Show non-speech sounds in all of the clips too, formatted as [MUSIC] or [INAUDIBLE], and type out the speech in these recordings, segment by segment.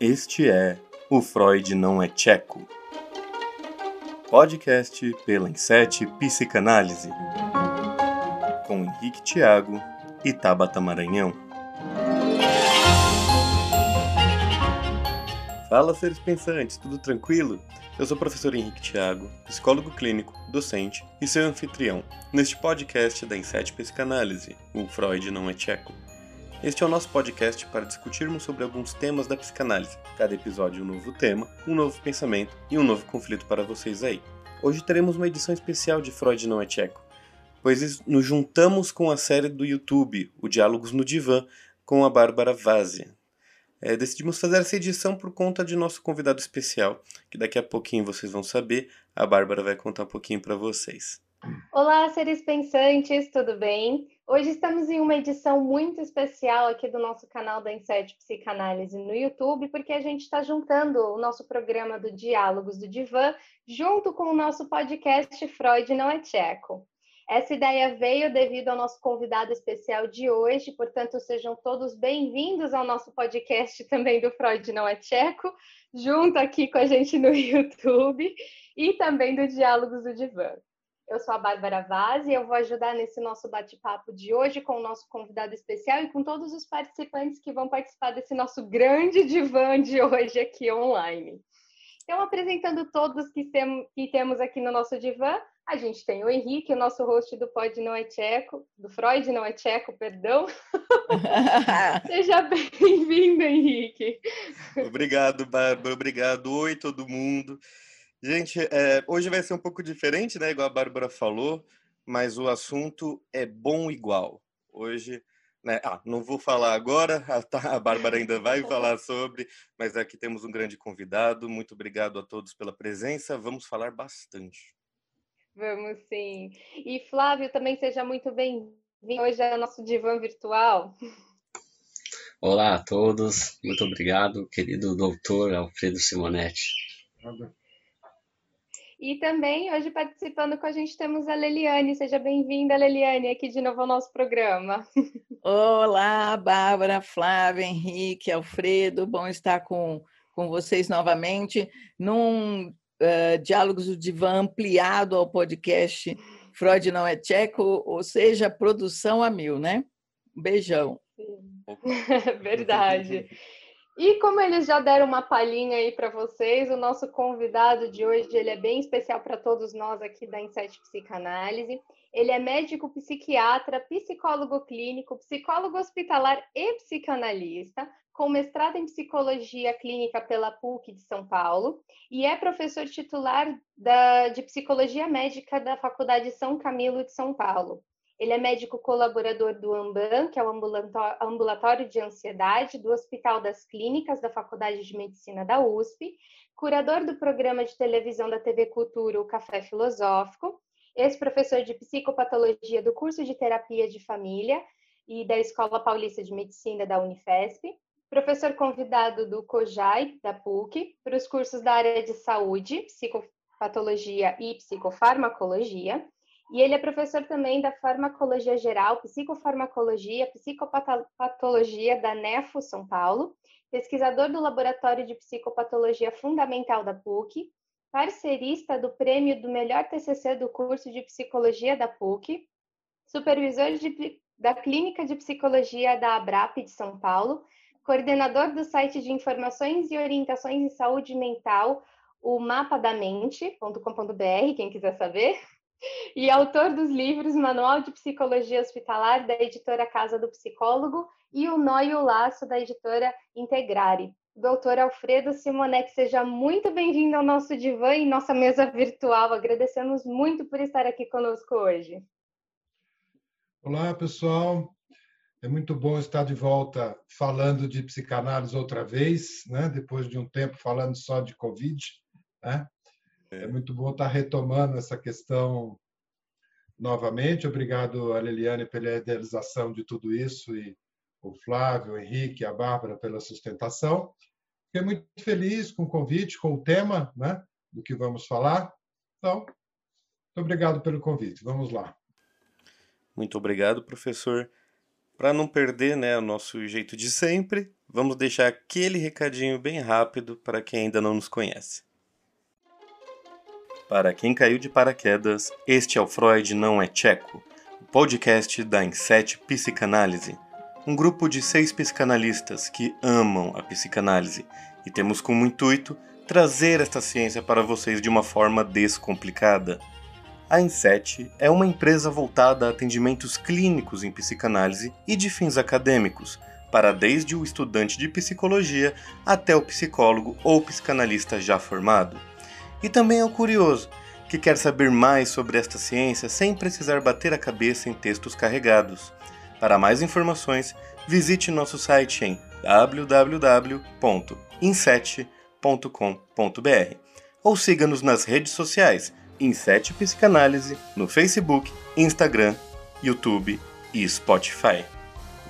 Este é O Freud Não é Tcheco. Podcast pela Insete Psicanálise. Com Henrique Tiago e Tabata Maranhão. Fala, seres pensantes, tudo tranquilo? Eu sou o professor Henrique Tiago, psicólogo clínico, docente e seu anfitrião neste podcast da Insete Psicanálise, o Freud Não é Tcheco. Este é o nosso podcast para discutirmos sobre alguns temas da psicanálise. Cada episódio um novo tema, um novo pensamento e um novo conflito para vocês aí. Hoje teremos uma edição especial de Freud não é tcheco, pois nos juntamos com a série do YouTube, o Diálogos no Divã, com a Bárbara Vazia. É, decidimos fazer essa edição por conta de nosso convidado especial, que daqui a pouquinho vocês vão saber. A Bárbara vai contar um pouquinho para vocês. Olá, seres pensantes, tudo bem? Hoje estamos em uma edição muito especial aqui do nosso canal da Inset Psicanálise no YouTube, porque a gente está juntando o nosso programa do Diálogos do Divã junto com o nosso podcast Freud Não é Tcheco. Essa ideia veio devido ao nosso convidado especial de hoje, portanto, sejam todos bem-vindos ao nosso podcast também do Freud Não é Tcheco, junto aqui com a gente no [LAUGHS] YouTube e também do Diálogos do Divã. Eu sou a Bárbara Vaz e eu vou ajudar nesse nosso bate-papo de hoje com o nosso convidado especial e com todos os participantes que vão participar desse nosso grande divã de hoje aqui online. Então, apresentando todos que, tem, que temos aqui no nosso divã, a gente tem o Henrique, o nosso host do Pod Não é Tcheco, do Freud Não é Tcheco, perdão. [LAUGHS] Seja bem-vindo, Henrique. Obrigado, Bárbara. Obrigado. Oi, todo mundo. Gente, é, hoje vai ser um pouco diferente, né? Igual a Bárbara falou, mas o assunto é bom igual. Hoje, né? Ah, não vou falar agora, [LAUGHS] a, tá, a Bárbara ainda vai falar sobre, mas aqui temos um grande convidado. Muito obrigado a todos pela presença. Vamos falar bastante. Vamos sim. E Flávio, também seja muito bem-vindo. Hoje é o nosso divã virtual. Olá a todos, muito obrigado, querido doutor Alfredo Simonetti. E também hoje participando com a gente temos a Leliane. Seja bem-vinda, Leliane, aqui de novo ao nosso programa. Olá, Bárbara, Flávia, Henrique, Alfredo. Bom estar com, com vocês novamente num uh, Diálogos do Divã ampliado ao podcast Freud Não é Tcheco, ou seja, produção a mil, né? Um beijão. [LAUGHS] Verdade. E como eles já deram uma palhinha aí para vocês, o nosso convidado de hoje ele é bem especial para todos nós aqui da Insight Psicanálise. Ele é médico psiquiatra, psicólogo clínico, psicólogo hospitalar e psicanalista, com mestrado em psicologia clínica pela PUC de São Paulo e é professor titular da, de psicologia médica da Faculdade São Camilo de São Paulo. Ele é médico colaborador do AMBAN, que é o Ambulatório de Ansiedade do Hospital das Clínicas da Faculdade de Medicina da USP, curador do programa de televisão da TV Cultura, o Café Filosófico, ex-professor de psicopatologia do curso de terapia de família e da Escola Paulista de Medicina da Unifesp, professor convidado do COJAI, da PUC, para os cursos da área de saúde, psicopatologia e psicofarmacologia, e ele é professor também da farmacologia geral, psicofarmacologia, psicopatologia da NEFO São Paulo, pesquisador do Laboratório de Psicopatologia Fundamental da PUC, parcerista do prêmio do melhor TCC do curso de psicologia da PUC, supervisor de, da Clínica de Psicologia da ABRAP de São Paulo, coordenador do site de informações e orientações em saúde mental, o mapadamente.com.br, quem quiser saber e autor dos livros Manual de Psicologia Hospitalar, da editora Casa do Psicólogo, e O Nó e o Laço, da editora Integrare. Doutor Alfredo Simonetti, seja muito bem-vindo ao nosso divã e nossa mesa virtual. Agradecemos muito por estar aqui conosco hoje. Olá, pessoal. É muito bom estar de volta falando de psicanálise outra vez, né? depois de um tempo falando só de Covid. Né? É muito bom estar retomando essa questão novamente. Obrigado a Liliane pela idealização de tudo isso e o Flávio, o Henrique a Bárbara pela sustentação. Fiquei muito feliz com o convite, com o tema né, do que vamos falar. Então, muito obrigado pelo convite. Vamos lá. Muito obrigado, professor. Para não perder né, o nosso jeito de sempre, vamos deixar aquele recadinho bem rápido para quem ainda não nos conhece. Para quem caiu de paraquedas, este é o Freud Não é Tcheco, o podcast da Inset Psicanálise, um grupo de seis psicanalistas que amam a psicanálise e temos como intuito trazer esta ciência para vocês de uma forma descomplicada. A Inset é uma empresa voltada a atendimentos clínicos em psicanálise e de fins acadêmicos, para desde o estudante de psicologia até o psicólogo ou psicanalista já formado. E também é o curioso, que quer saber mais sobre esta ciência sem precisar bater a cabeça em textos carregados. Para mais informações, visite nosso site em www.inset.com.br ou siga-nos nas redes sociais Inset Psicanálise no Facebook, Instagram, YouTube e Spotify.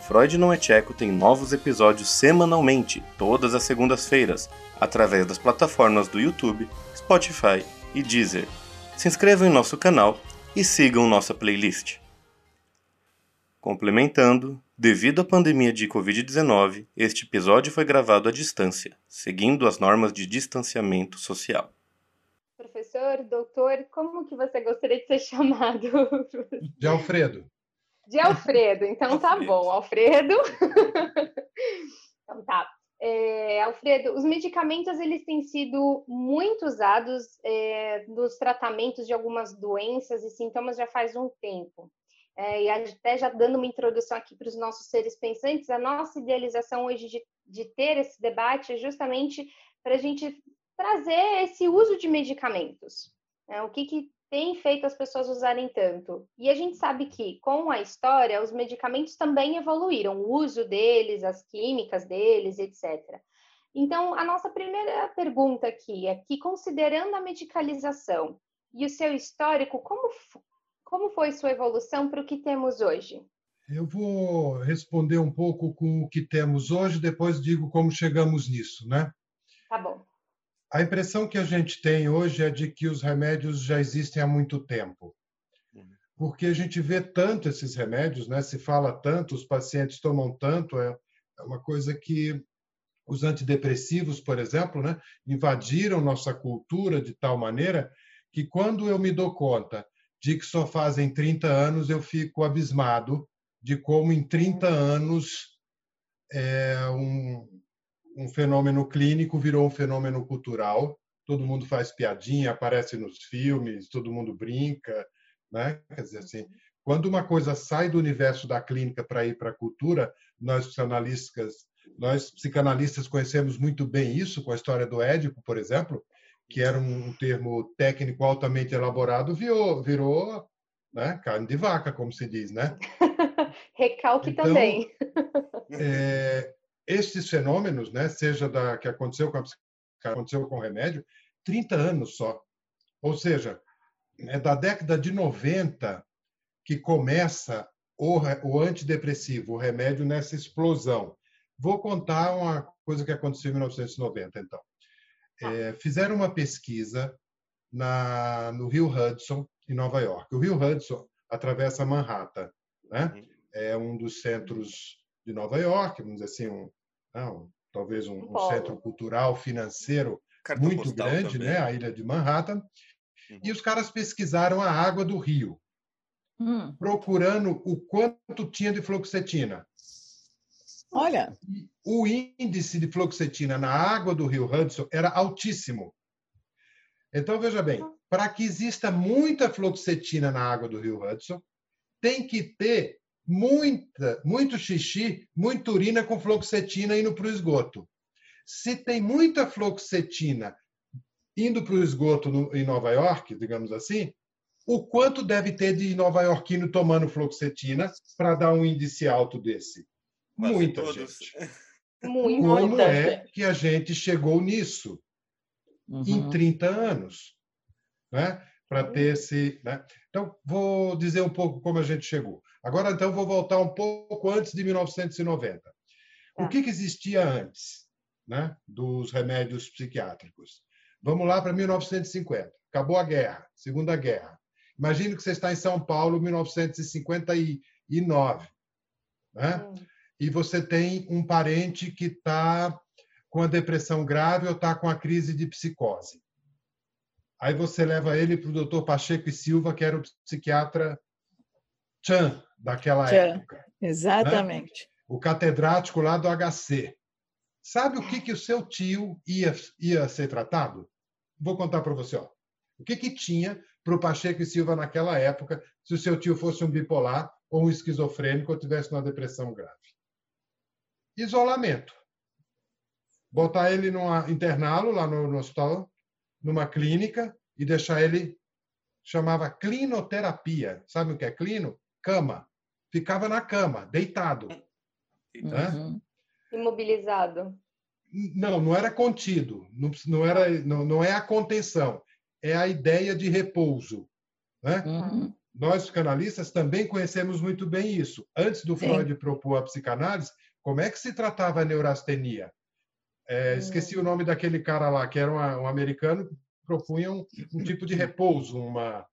Freud Não é Tcheco tem novos episódios semanalmente, todas as segundas-feiras, através das plataformas do YouTube, Spotify e Deezer. Se inscrevam em nosso canal e sigam nossa playlist. Complementando, devido à pandemia de Covid-19, este episódio foi gravado à distância, seguindo as normas de distanciamento social professor, doutor, como que você gostaria de ser [LAUGHS] chamado? De Alfredo. De Alfredo, então tá bom, Alfredo. [LAUGHS] então tá. É, Alfredo, os medicamentos eles têm sido muito usados é, nos tratamentos de algumas doenças e sintomas já faz um tempo. É, e até já dando uma introdução aqui para os nossos seres pensantes, a nossa idealização hoje de, de ter esse debate é justamente para a gente trazer esse uso de medicamentos. Né? O que, que tem feito as pessoas usarem tanto? E a gente sabe que, com a história, os medicamentos também evoluíram, o uso deles, as químicas deles, etc. Então, a nossa primeira pergunta aqui é que, considerando a medicalização e o seu histórico, como, como foi sua evolução para o que temos hoje? Eu vou responder um pouco com o que temos hoje, depois digo como chegamos nisso, né? Tá bom. A impressão que a gente tem hoje é de que os remédios já existem há muito tempo. Porque a gente vê tanto esses remédios, né? se fala tanto, os pacientes tomam tanto, é, é uma coisa que os antidepressivos, por exemplo, né? invadiram nossa cultura de tal maneira que quando eu me dou conta de que só fazem 30 anos, eu fico abismado de como em 30 anos é, um, um fenômeno clínico virou um fenômeno cultural. Todo mundo faz piadinha, aparece nos filmes, todo mundo brinca, né? Quer dizer assim, quando uma coisa sai do universo da clínica para ir para a cultura, nós psicanalistas, nós psicanalistas conhecemos muito bem isso com a história do Édipo, por exemplo, que era um termo técnico altamente elaborado, virou, virou né, carne de vaca, como se diz, né? [LAUGHS] Recalque então, também. É, estes fenômenos, né, seja da que aconteceu com a que aconteceu com o remédio, 30 anos só. Ou seja, é da década de 90 que começa o, o antidepressivo, o remédio nessa explosão. Vou contar uma coisa que aconteceu em 1990, então. É, fizeram uma pesquisa na, no Rio Hudson, em Nova York. O Rio Hudson atravessa Manhattan, né? Uhum. É um dos centros de Nova York, vamos dizer assim, um, não, talvez um, um centro cultural, financeiro Cartão muito grande, também. né? A ilha de Manhattan. Uhum. E os caras pesquisaram a água do rio, hum. procurando o quanto tinha de fluoxetina. Olha. O índice de fluoxetina na água do rio Hudson era altíssimo. Então, veja bem, para que exista muita fluoxetina na água do rio Hudson, tem que ter muita, muito xixi, muita urina com fluoxetina indo para o esgoto. Se tem muita fluoxetina indo para o esgoto no, em Nova York, digamos assim, o quanto deve ter de nova iorquino tomando fluoxetina para dar um índice alto desse? Quase Muita todos. gente. [LAUGHS] Muito, Como é que a gente chegou nisso uhum. em 30 anos? Né? Para ter esse. Né? Então, vou dizer um pouco como a gente chegou. Agora, então, vou voltar um pouco antes de 1990. O tá. que, que existia antes né, dos remédios psiquiátricos? Vamos lá para 1950. Acabou a guerra, Segunda Guerra. Imagine que você está em São Paulo, 1959. Né? Hum. E você tem um parente que está com a depressão grave ou está com a crise de psicose. Aí você leva ele para o doutor Pacheco e Silva, que era o psiquiatra Chan daquela Chan. época. Exatamente. Né? O catedrático lá do HC. Sabe o que, que o seu tio ia, ia ser tratado? Vou contar para você. Ó. O que, que tinha para o Pacheco e Silva naquela época, se o seu tio fosse um bipolar ou um esquizofrênico ou tivesse uma depressão grave? Isolamento. Botar ele numa interná-lo lá no, no hospital, numa clínica e deixar ele chamava clinoterapia. Sabe o que é clino? Cama. Ficava na cama, deitado. Uhum. Imobilizado. Não, não era contido. Não, não, era, não, não é a contenção. É a ideia de repouso. Né? Uhum. Nós, psicanalistas, também conhecemos muito bem isso. Antes do Freud Sim. propor a psicanálise, como é que se tratava a neurastenia? É. Esqueci o nome daquele cara lá, que era um, um americano, propunha um, um, tipo de repouso, uma.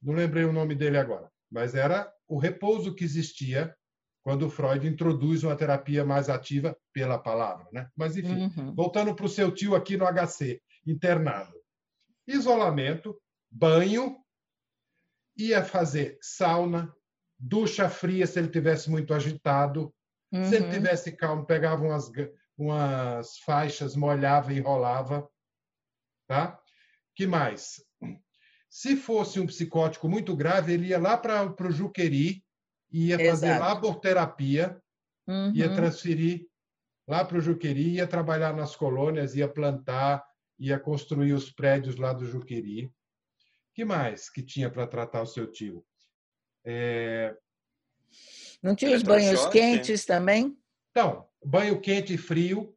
Não lembrei o nome dele agora, mas era o repouso que existia quando Freud introduz uma terapia mais ativa pela palavra, né? Mas enfim, uhum. voltando para o seu tio aqui no HC, internado, isolamento, banho, ia fazer sauna, ducha fria se ele tivesse muito agitado, uhum. se ele uhum. tivesse calmo, pegava umas umas faixas, molhava e enrolava. Tá? que mais? Se fosse um psicótico muito grave, ele ia lá para o Juqueri, ia fazer Exato. laborterapia, uhum. ia transferir lá para o Juqueri, ia trabalhar nas colônias, ia plantar, ia construir os prédios lá do Juqueri. que mais que tinha para tratar o seu tio? É... Não tinha os banhos quentes também? Então, banho quente e frio,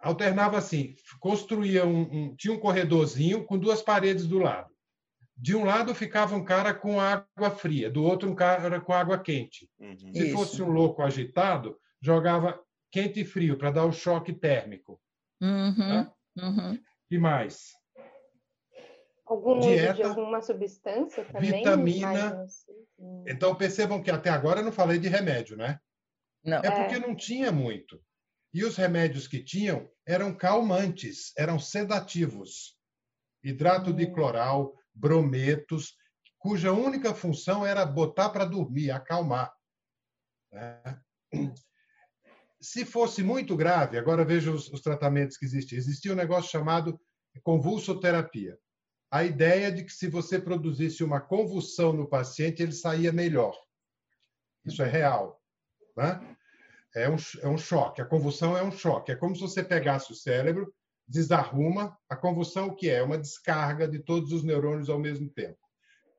alternava assim, construía um, um, tinha um corredorzinho com duas paredes do lado. De um lado ficava um cara com água fria, do outro um cara com água quente. Uhum. Se Isso. fosse um louco agitado, jogava quente e frio para dar o choque térmico. Uhum. Tá? Uhum. E mais? Algum Dieta, uso de alguma substância também? Vitamina. Então percebam que até agora eu não falei de remédio, né? Não. É porque é. não tinha muito. E os remédios que tinham eram calmantes, eram sedativos. Hidrato de hum. cloral, brometos, cuja única função era botar para dormir, acalmar. É. Se fosse muito grave, agora veja os, os tratamentos que existiam. Existia um negócio chamado convulsoterapia. A ideia de que se você produzisse uma convulsão no paciente, ele saía melhor. Isso é real. Né? É, um, é um choque. A convulsão é um choque. É como se você pegasse o cérebro, desarruma. A convulsão, o que é? É uma descarga de todos os neurônios ao mesmo tempo.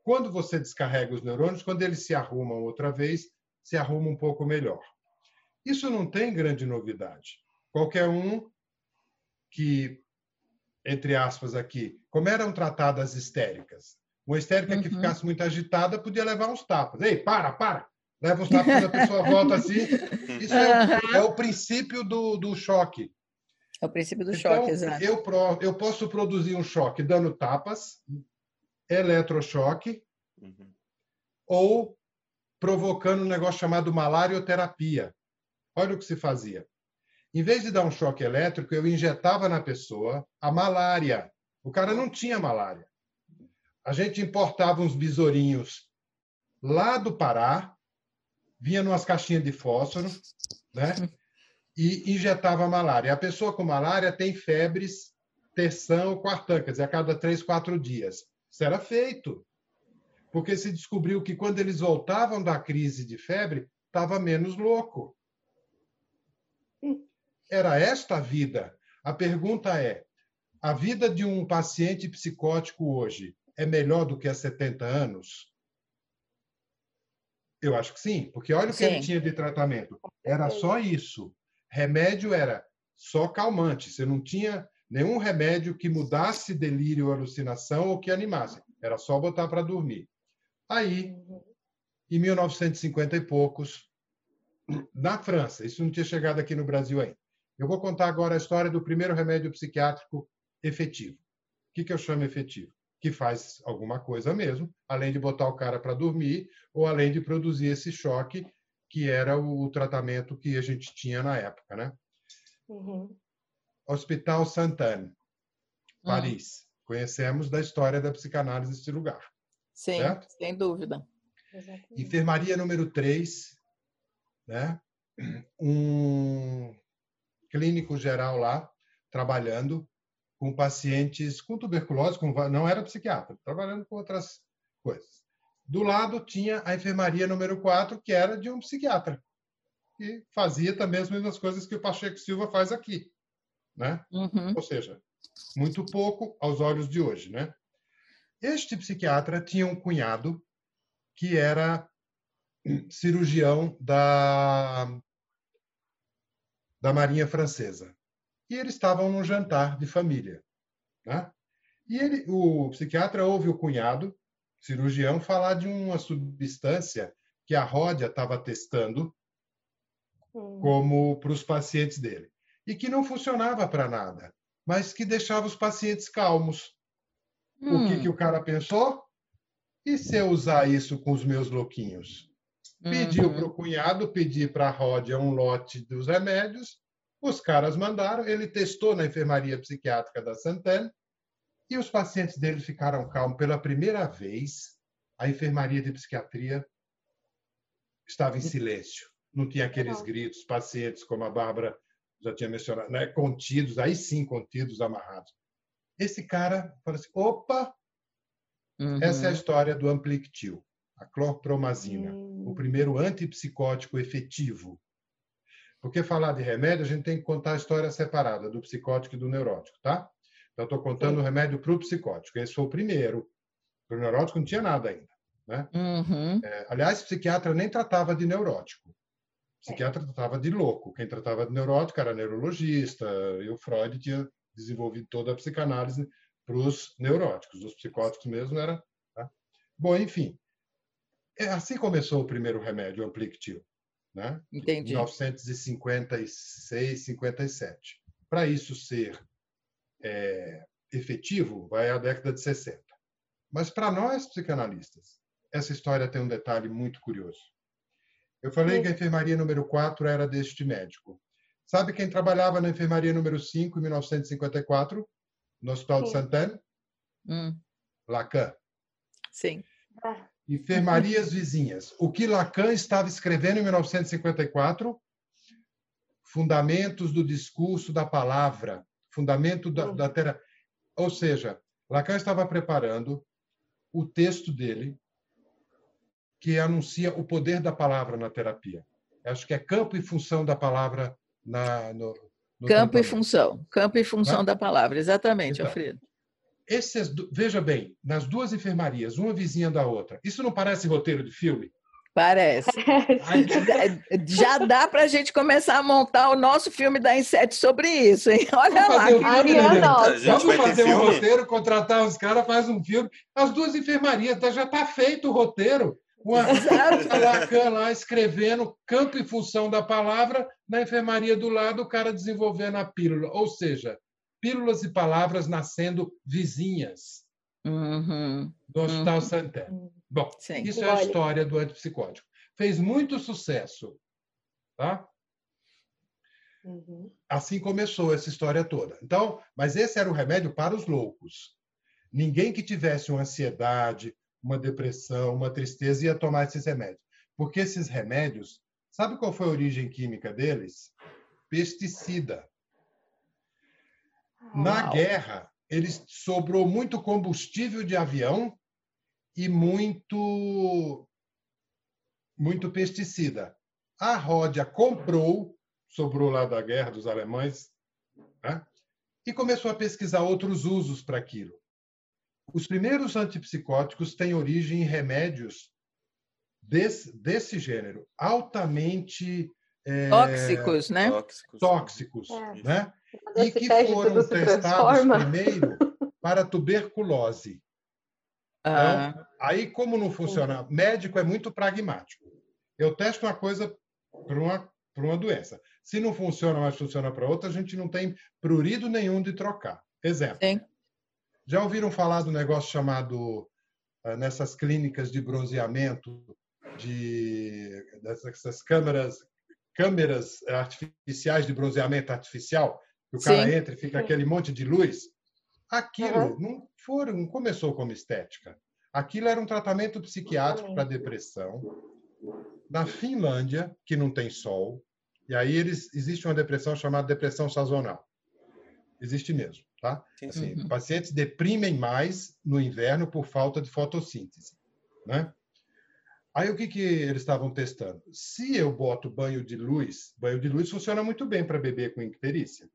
Quando você descarrega os neurônios, quando eles se arrumam outra vez, se arruma um pouco melhor. Isso não tem grande novidade. Qualquer um que, entre aspas aqui, como eram tratadas histéricas? Uma histérica uhum. que ficasse muito agitada podia levar uns tapas. Ei, para, para! Leva uns tapas a pessoa volta assim. Isso é, o, é o princípio do, do choque. É o princípio do então, choque, exato. Eu, eu posso produzir um choque dando tapas, eletrochoque, uhum. ou provocando um negócio chamado malarioterapia. Olha o que se fazia. Em vez de dar um choque elétrico, eu injetava na pessoa a malária. O cara não tinha malária. A gente importava uns besourinhos lá do Pará, vinha numas caixinhas de fósforo, né? E injetava malária. A pessoa com malária tem febres, terção, quartã, quer dizer, a cada três, quatro dias. Isso era feito. Porque se descobriu que quando eles voltavam da crise de febre, estava menos louco. Era esta a vida. A pergunta é: a vida de um paciente psicótico hoje é melhor do que há 70 anos? Eu acho que sim, porque olha o que sim. ele tinha de tratamento. Era só isso. Remédio era só calmante. Você não tinha nenhum remédio que mudasse delírio ou alucinação ou que animasse. Era só botar para dormir. Aí, em 1950 e poucos, na França, isso não tinha chegado aqui no Brasil ainda. Eu vou contar agora a história do primeiro remédio psiquiátrico efetivo. O que, que eu chamo efetivo? Que faz alguma coisa mesmo, além de botar o cara para dormir ou além de produzir esse choque que era o tratamento que a gente tinha na época, né? Uhum. Hospital Sainte-Anne, Paris. Hum. Conhecemos da história da psicanálise nesse lugar. Sim, certo? sem dúvida. Exatamente. Enfermaria número 3, né? um clínico geral lá, trabalhando com pacientes com tuberculose, com, não era psiquiatra, trabalhando com outras coisas. Do lado tinha a enfermaria número 4, que era de um psiquiatra, que fazia também as mesmas coisas que o Pacheco Silva faz aqui. Né? Uhum. Ou seja, muito pouco aos olhos de hoje. Né? Este psiquiatra tinha um cunhado que era cirurgião da, da Marinha Francesa. E eles estavam num jantar de família. Né? E ele, o psiquiatra ouve o cunhado, cirurgião, falar de uma substância que a Ródia estava testando hum. como para os pacientes dele. E que não funcionava para nada, mas que deixava os pacientes calmos. Hum. O que, hum. que o cara pensou? E se eu usar isso com os meus louquinhos? Pediu uhum. para o cunhado, pedi para a Ródia um lote dos remédios, os caras mandaram, ele testou na enfermaria psiquiátrica da Santana e os pacientes dele ficaram calmos. Pela primeira vez, a enfermaria de psiquiatria estava em silêncio. Não tinha aqueles gritos, pacientes, como a Bárbara já tinha mencionado, né? contidos, aí sim contidos, amarrados. Esse cara falou assim: opa, Uhum. Essa é a história do Amplictil, a clorpromazina, uhum. o primeiro antipsicótico efetivo. Porque falar de remédio, a gente tem que contar a história separada do psicótico e do neurótico, tá? Então, estou contando Sim. o remédio para o psicótico. Esse foi o primeiro. Para o neurótico não tinha nada ainda. Né? Uhum. É, aliás, psiquiatra nem tratava de neurótico. Psiquiatra tratava de louco. Quem tratava de neurótico era neurologista. E o Freud tinha desenvolvido toda a psicanálise para os neuróticos. Os psicóticos mesmo era. Tá? Bom, enfim. É, assim começou o primeiro remédio, o Amplictil. Né? Entendi. Em 1956, 57. Para isso ser é, efetivo, vai à década de 60. Mas para nós, psicanalistas, essa história tem um detalhe muito curioso. Eu falei Sim. que a enfermaria número 4 era deste médico. Sabe quem trabalhava na enfermaria número 5 em 1954? no Hospital Sim. de Santana? Hum. Lacan. Sim. Enfermarias vizinhas. O que Lacan estava escrevendo em 1954? Fundamentos do discurso da palavra, fundamento da, da terapia. Ou seja, Lacan estava preparando o texto dele que anuncia o poder da palavra na terapia. Acho que é campo e função da palavra na, no, Campo e função. Campo e função da palavra, exatamente, então, Alfredo. Esses, veja bem, nas duas enfermarias, uma vizinha da outra, isso não parece roteiro de filme? Parece. Já dá para a gente começar a montar o nosso filme da Inset sobre isso, hein? Olha Vamos lá. Fazer um filme, Vamos fazer um roteiro, contratar os caras, faz um filme. As duas enfermarias, tá, já está feito o roteiro. Uma [LAUGHS] Lacan lá escrevendo campo e função da palavra, na enfermaria do lado, o cara desenvolvendo a pílula. Ou seja, pílulas e palavras nascendo vizinhas uhum. do Hospital uhum. Santé. Bom, Sim. isso é a história do antipsicótico. Fez muito sucesso. Tá? Uhum. Assim começou essa história toda. Então, mas esse era o remédio para os loucos. Ninguém que tivesse uma ansiedade, uma depressão, uma tristeza, ia tomar esses remédios. Porque esses remédios, sabe qual foi a origem química deles? Pesticida. Na guerra, eles sobrou muito combustível de avião e muito muito pesticida. A Ródia comprou, sobrou lá da guerra dos alemães, né? e começou a pesquisar outros usos para aquilo. Os primeiros antipsicóticos têm origem em remédios desse, desse gênero, altamente é, tóxicos, né? Tóxicos, tóxicos é. né? E que foram testados primeiro [LAUGHS] para tuberculose. Ah. Então, aí, como não funciona? Médico é muito pragmático. Eu testo uma coisa para uma, para uma doença. Se não funciona, mas funciona para outra, a gente não tem prurido nenhum de trocar. Exemplo. Sim. Já ouviram falar do negócio chamado, ah, nessas clínicas de bronzeamento, de dessas câmeras câmeras artificiais de bronzeamento artificial, que o cara Sim. entra e fica aquele monte de luz. Aquilo uhum. não foram, não começou como estética. Aquilo era um tratamento psiquiátrico para depressão. Na Finlândia, que não tem sol, e aí eles existe uma depressão chamada depressão sazonal. Existe mesmo, tá? Assim, uhum. Pacientes deprimem mais no inverno por falta de fotossíntese, né? Aí o que, que eles estavam testando? Se eu boto banho de luz, banho de luz funciona muito bem para beber com icterícia.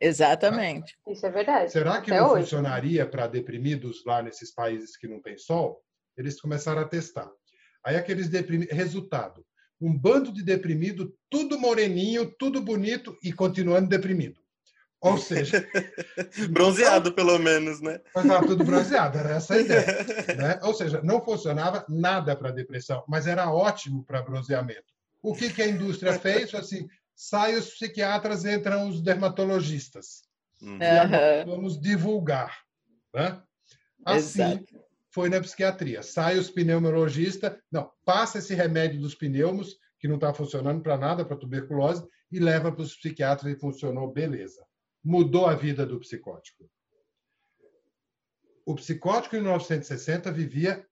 Exatamente. Tá? Isso é verdade. Será que Até não hoje. funcionaria para deprimidos lá nesses países que não tem sol? Eles começaram a testar. Aí aqueles deprimidos, resultado, um bando de deprimido, tudo moreninho, tudo bonito e continuando deprimido. Ou seja. [LAUGHS] bronzeado, pelo menos, né? Mas estava tudo bronzeado, era essa a [LAUGHS] ideia. Né? Ou seja, não funcionava nada para depressão, mas era ótimo para bronzeamento. O que, que a indústria fez? Assim, sai os psiquiatras, entram os dermatologistas. Uhum. E vamos divulgar. Né? Assim Exato. foi na psiquiatria. Sai os pneumologistas, não, passa esse remédio dos pneumos, que não está funcionando para nada, para tuberculose, e leva para os psiquiatras e funcionou, beleza mudou a vida do psicótico. O psicótico, em 1960, vivia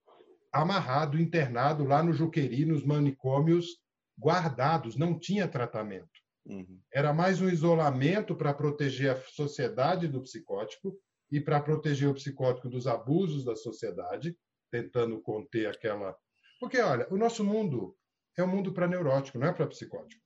amarrado, internado lá no Juqueri, nos manicômios, guardados, não tinha tratamento. Uhum. Era mais um isolamento para proteger a sociedade do psicótico e para proteger o psicótico dos abusos da sociedade, tentando conter aquela. Porque, olha, o nosso mundo é um mundo para neurótico, não é para psicótico.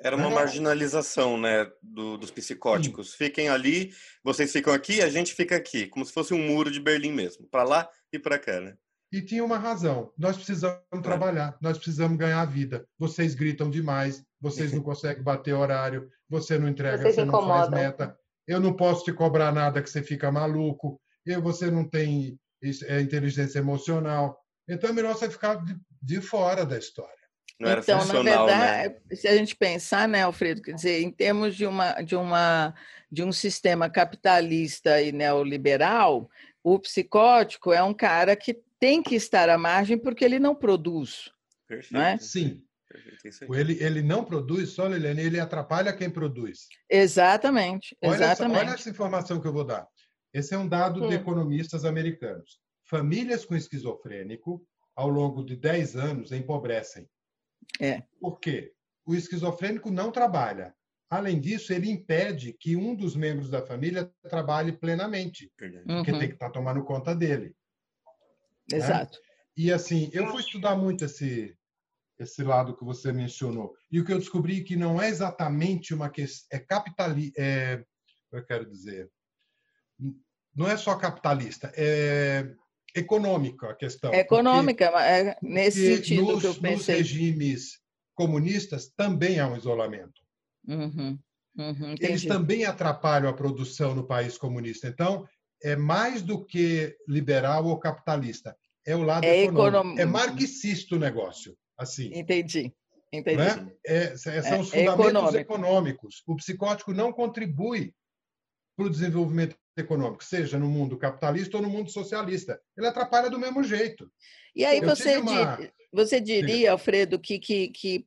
Era uma marginalização, né, do, dos psicóticos. Sim. Fiquem ali, vocês ficam aqui, a gente fica aqui, como se fosse um muro de Berlim mesmo, para lá e para cá, né? E tinha uma razão. Nós precisamos é. trabalhar, nós precisamos ganhar a vida. Vocês gritam demais, vocês não conseguem bater horário, você não entrega, vocês você não faz meta. Eu não posso te cobrar nada que você fica maluco. Eu, você não tem é, inteligência emocional. Então é melhor você ficar de, de fora da história. Não era então, na verdade, né? se a gente pensar, né, Alfredo, quer dizer, em termos de uma de uma de um sistema capitalista e neoliberal, o psicótico é um cara que tem que estar à margem porque ele não produz. Perfeito. Não é? Sim. Perfeito, ele, ele não produz só, Liliane, ele atrapalha quem produz. Exatamente. Olha exatamente. Essa, olha essa informação que eu vou dar. Esse é um dado hum. de economistas americanos. Famílias com esquizofrênico, ao longo de 10 anos, empobrecem. É. Por quê? O esquizofrênico não trabalha. Além disso, ele impede que um dos membros da família trabalhe plenamente, uhum. porque tem que estar tá tomando conta dele. Né? Exato. Né? E assim, eu fui estudar muito esse esse lado que você mencionou. E o que eu descobri é que não é exatamente uma questão é capitalista, é, eu quero dizer, não é só capitalista, é econômica a questão. Econômica, porque, é nesse sentido nos, que eu pensei. Nos regimes comunistas também há um isolamento. Uhum, uhum, Eles também atrapalham a produção no país comunista. Então, é mais do que liberal ou capitalista. É o lado é econômico. É marxista o negócio. Assim. Entendi. Entendi. Né? É, são é, os fundamentos econômico. econômicos. O psicótico não contribui para o desenvolvimento econômico, seja no mundo capitalista ou no mundo socialista. Ele atrapalha do mesmo jeito. E aí você, uma... você diria, Alfredo, que, que, que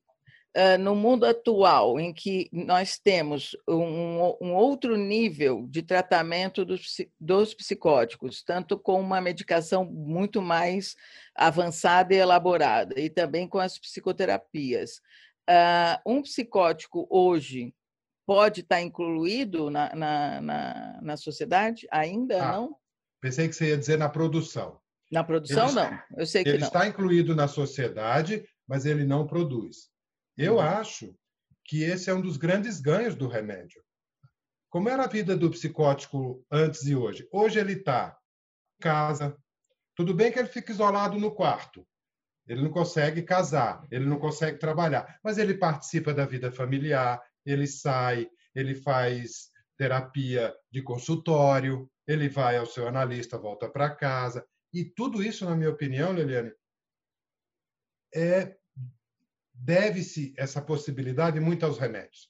uh, no mundo atual, em que nós temos um, um outro nível de tratamento dos, dos psicóticos, tanto com uma medicação muito mais avançada e elaborada, e também com as psicoterapias, uh, um psicótico hoje pode estar incluído na, na, na, na sociedade? Ainda ah, não? Pensei que você ia dizer na produção. Na produção, ele não. Eu sei que ele não. está incluído na sociedade, mas ele não produz. Eu uhum. acho que esse é um dos grandes ganhos do remédio. Como era a vida do psicótico antes e hoje? Hoje ele está em casa. Tudo bem que ele fica isolado no quarto. Ele não consegue casar, ele não consegue trabalhar, mas ele participa da vida familiar, ele sai, ele faz terapia de consultório, ele vai ao seu analista, volta para casa. E tudo isso, na minha opinião, Liliane, é deve-se essa possibilidade muito aos remédios.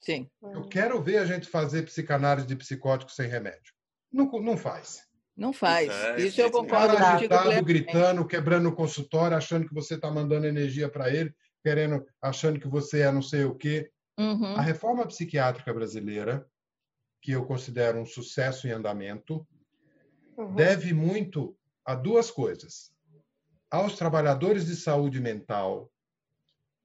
Sim. Eu quero ver a gente fazer psicanálise de psicótico sem remédio. Não, não faz. Não faz. Exato, Isso eu concordo Cara contigo agitado, gritando, quebrando o consultório, achando que você está mandando energia para ele, querendo, achando que você é não sei o quê. Uhum. A reforma psiquiátrica brasileira, que eu considero um sucesso em andamento, Uhum. deve muito a duas coisas. Aos trabalhadores de saúde mental,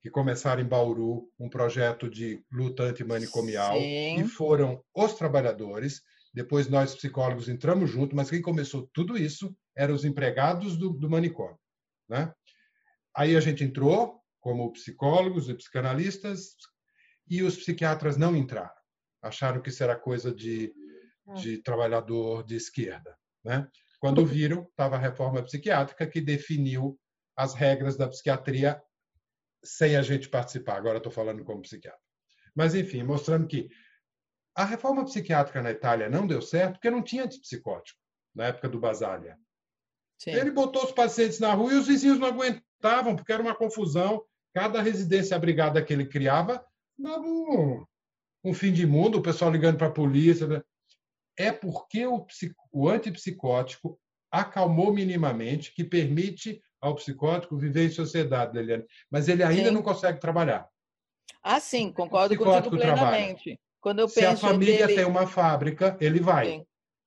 que começaram em Bauru um projeto de luta antimanicomial, Sim. e foram os trabalhadores. Depois nós, psicólogos, entramos junto, mas quem começou tudo isso eram os empregados do, do manicômio. Né? Aí a gente entrou como psicólogos e psicanalistas, e os psiquiatras não entraram. Acharam que isso era coisa de, de trabalhador de esquerda. Né? Quando viram, estava a reforma psiquiátrica que definiu as regras da psiquiatria sem a gente participar. Agora estou falando como psiquiatra. Mas, enfim, mostrando que a reforma psiquiátrica na Itália não deu certo porque não tinha antipsicótico na época do Basaglia. Sim. Ele botou os pacientes na rua e os vizinhos não aguentavam, porque era uma confusão. Cada residência abrigada que ele criava um, fim de mundo, o pessoal ligando para a polícia. né? É porque o, o antipsicótico acalmou minimamente, que permite ao psicótico viver em sociedade, Leliane. Mas ele ainda Sim. não consegue trabalhar. Ah, sim, concordo contigo trabalha. plenamente. Quando eu Se a penso família dele... tem uma fábrica, ele vai. Sim,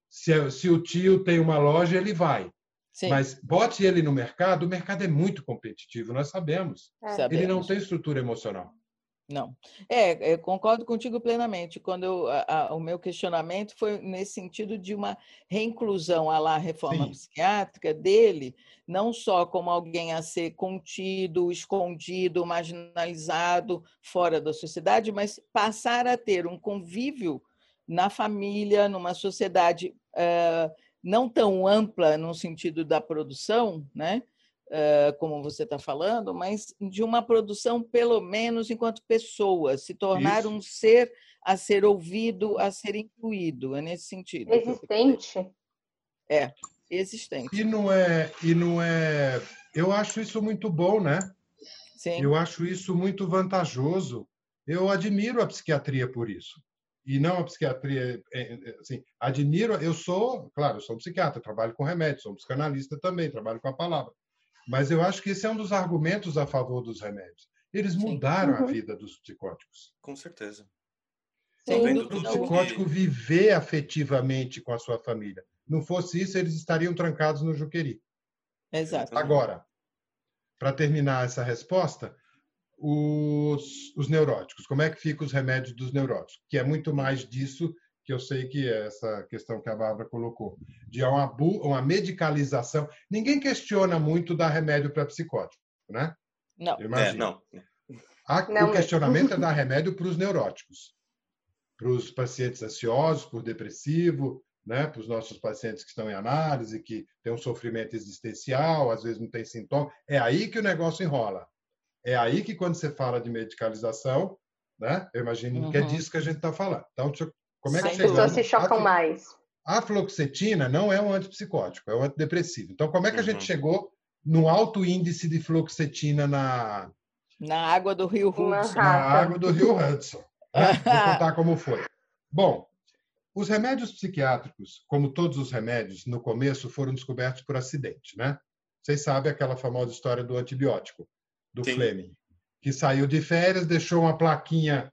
Se, se o tio tem uma loja, ele vai. sim, Mas bote ele no mercado, o mercado é muito competitivo, nós sabemos. É. sabemos. Ele não tem estrutura emocional. Não. É, eu concordo contigo plenamente. Quando eu, a- a- o meu questionamento foi nesse sentido de uma reinclusão à lá reforma Sim. psiquiátrica dele, não só como alguém a ser contido, escondido, marginalizado fora da sociedade, mas passar a ter um convívio na família, numa sociedade eh, não tão ampla no sentido da produção, né? Eh, como você está falando, mas de uma produção, pelo menos enquanto pessoa, se tornar Isso. um ser a ser ouvido, a ser incluído. É nesse sentido. Existente. É, existente. E não é, e não é. Eu acho isso muito bom, né? Sim, Eu acho isso muito vantajoso. Eu admiro a psiquiatria por isso. E não a psiquiatria, é, é, assim, admiro. Eu sou, claro, eu sou um psiquiatra, trabalho com remédios, sou um psicanalista também, trabalho com a palavra. Mas eu acho que esse é um dos argumentos a favor dos remédios. Eles Sim. mudaram a Uhum. vida dos psicóticos. Com certeza. vendo do psicótico viver afetivamente com a sua família. Não fosse isso, eles estariam trancados no Juqueri. Exato. Agora, para terminar essa resposta, os, os neuróticos. Como é que ficam os remédios dos neuróticos? Que é muito mais disso que eu sei que é essa questão que a Bárbara colocou, de uma, uma medicalização. Ninguém questiona muito dar remédio para psicótico, né? Não, É, não. A- Não o questionamento é dar remédio para os neuróticos, para os pacientes ansiosos, por depressivo, né? para os nossos pacientes que estão em análise, que têm um sofrimento existencial, às vezes não tem sintoma. É aí que o negócio enrola. É aí que, quando você fala de medicalização, né? eu imagino que é Uhum. disso que a gente está falando. Então, deixa eu- como é que As pessoas se chocam A- mais. a fluoxetina não é um antipsicótico, é um antidepressivo. Então, como é que a gente Uhum. chegou no alto índice de fluoxetina na, na água do Rio Hudson. na água do Rio Hudson? né? [LAUGHS] Vou contar como foi. Bom, os remédios psiquiátricos, como todos os remédios, no começo foram descobertos por acidente, né? Vocês sabem aquela famosa história do antibiótico, do Sim. Fleming, que saiu de férias, deixou uma plaquinha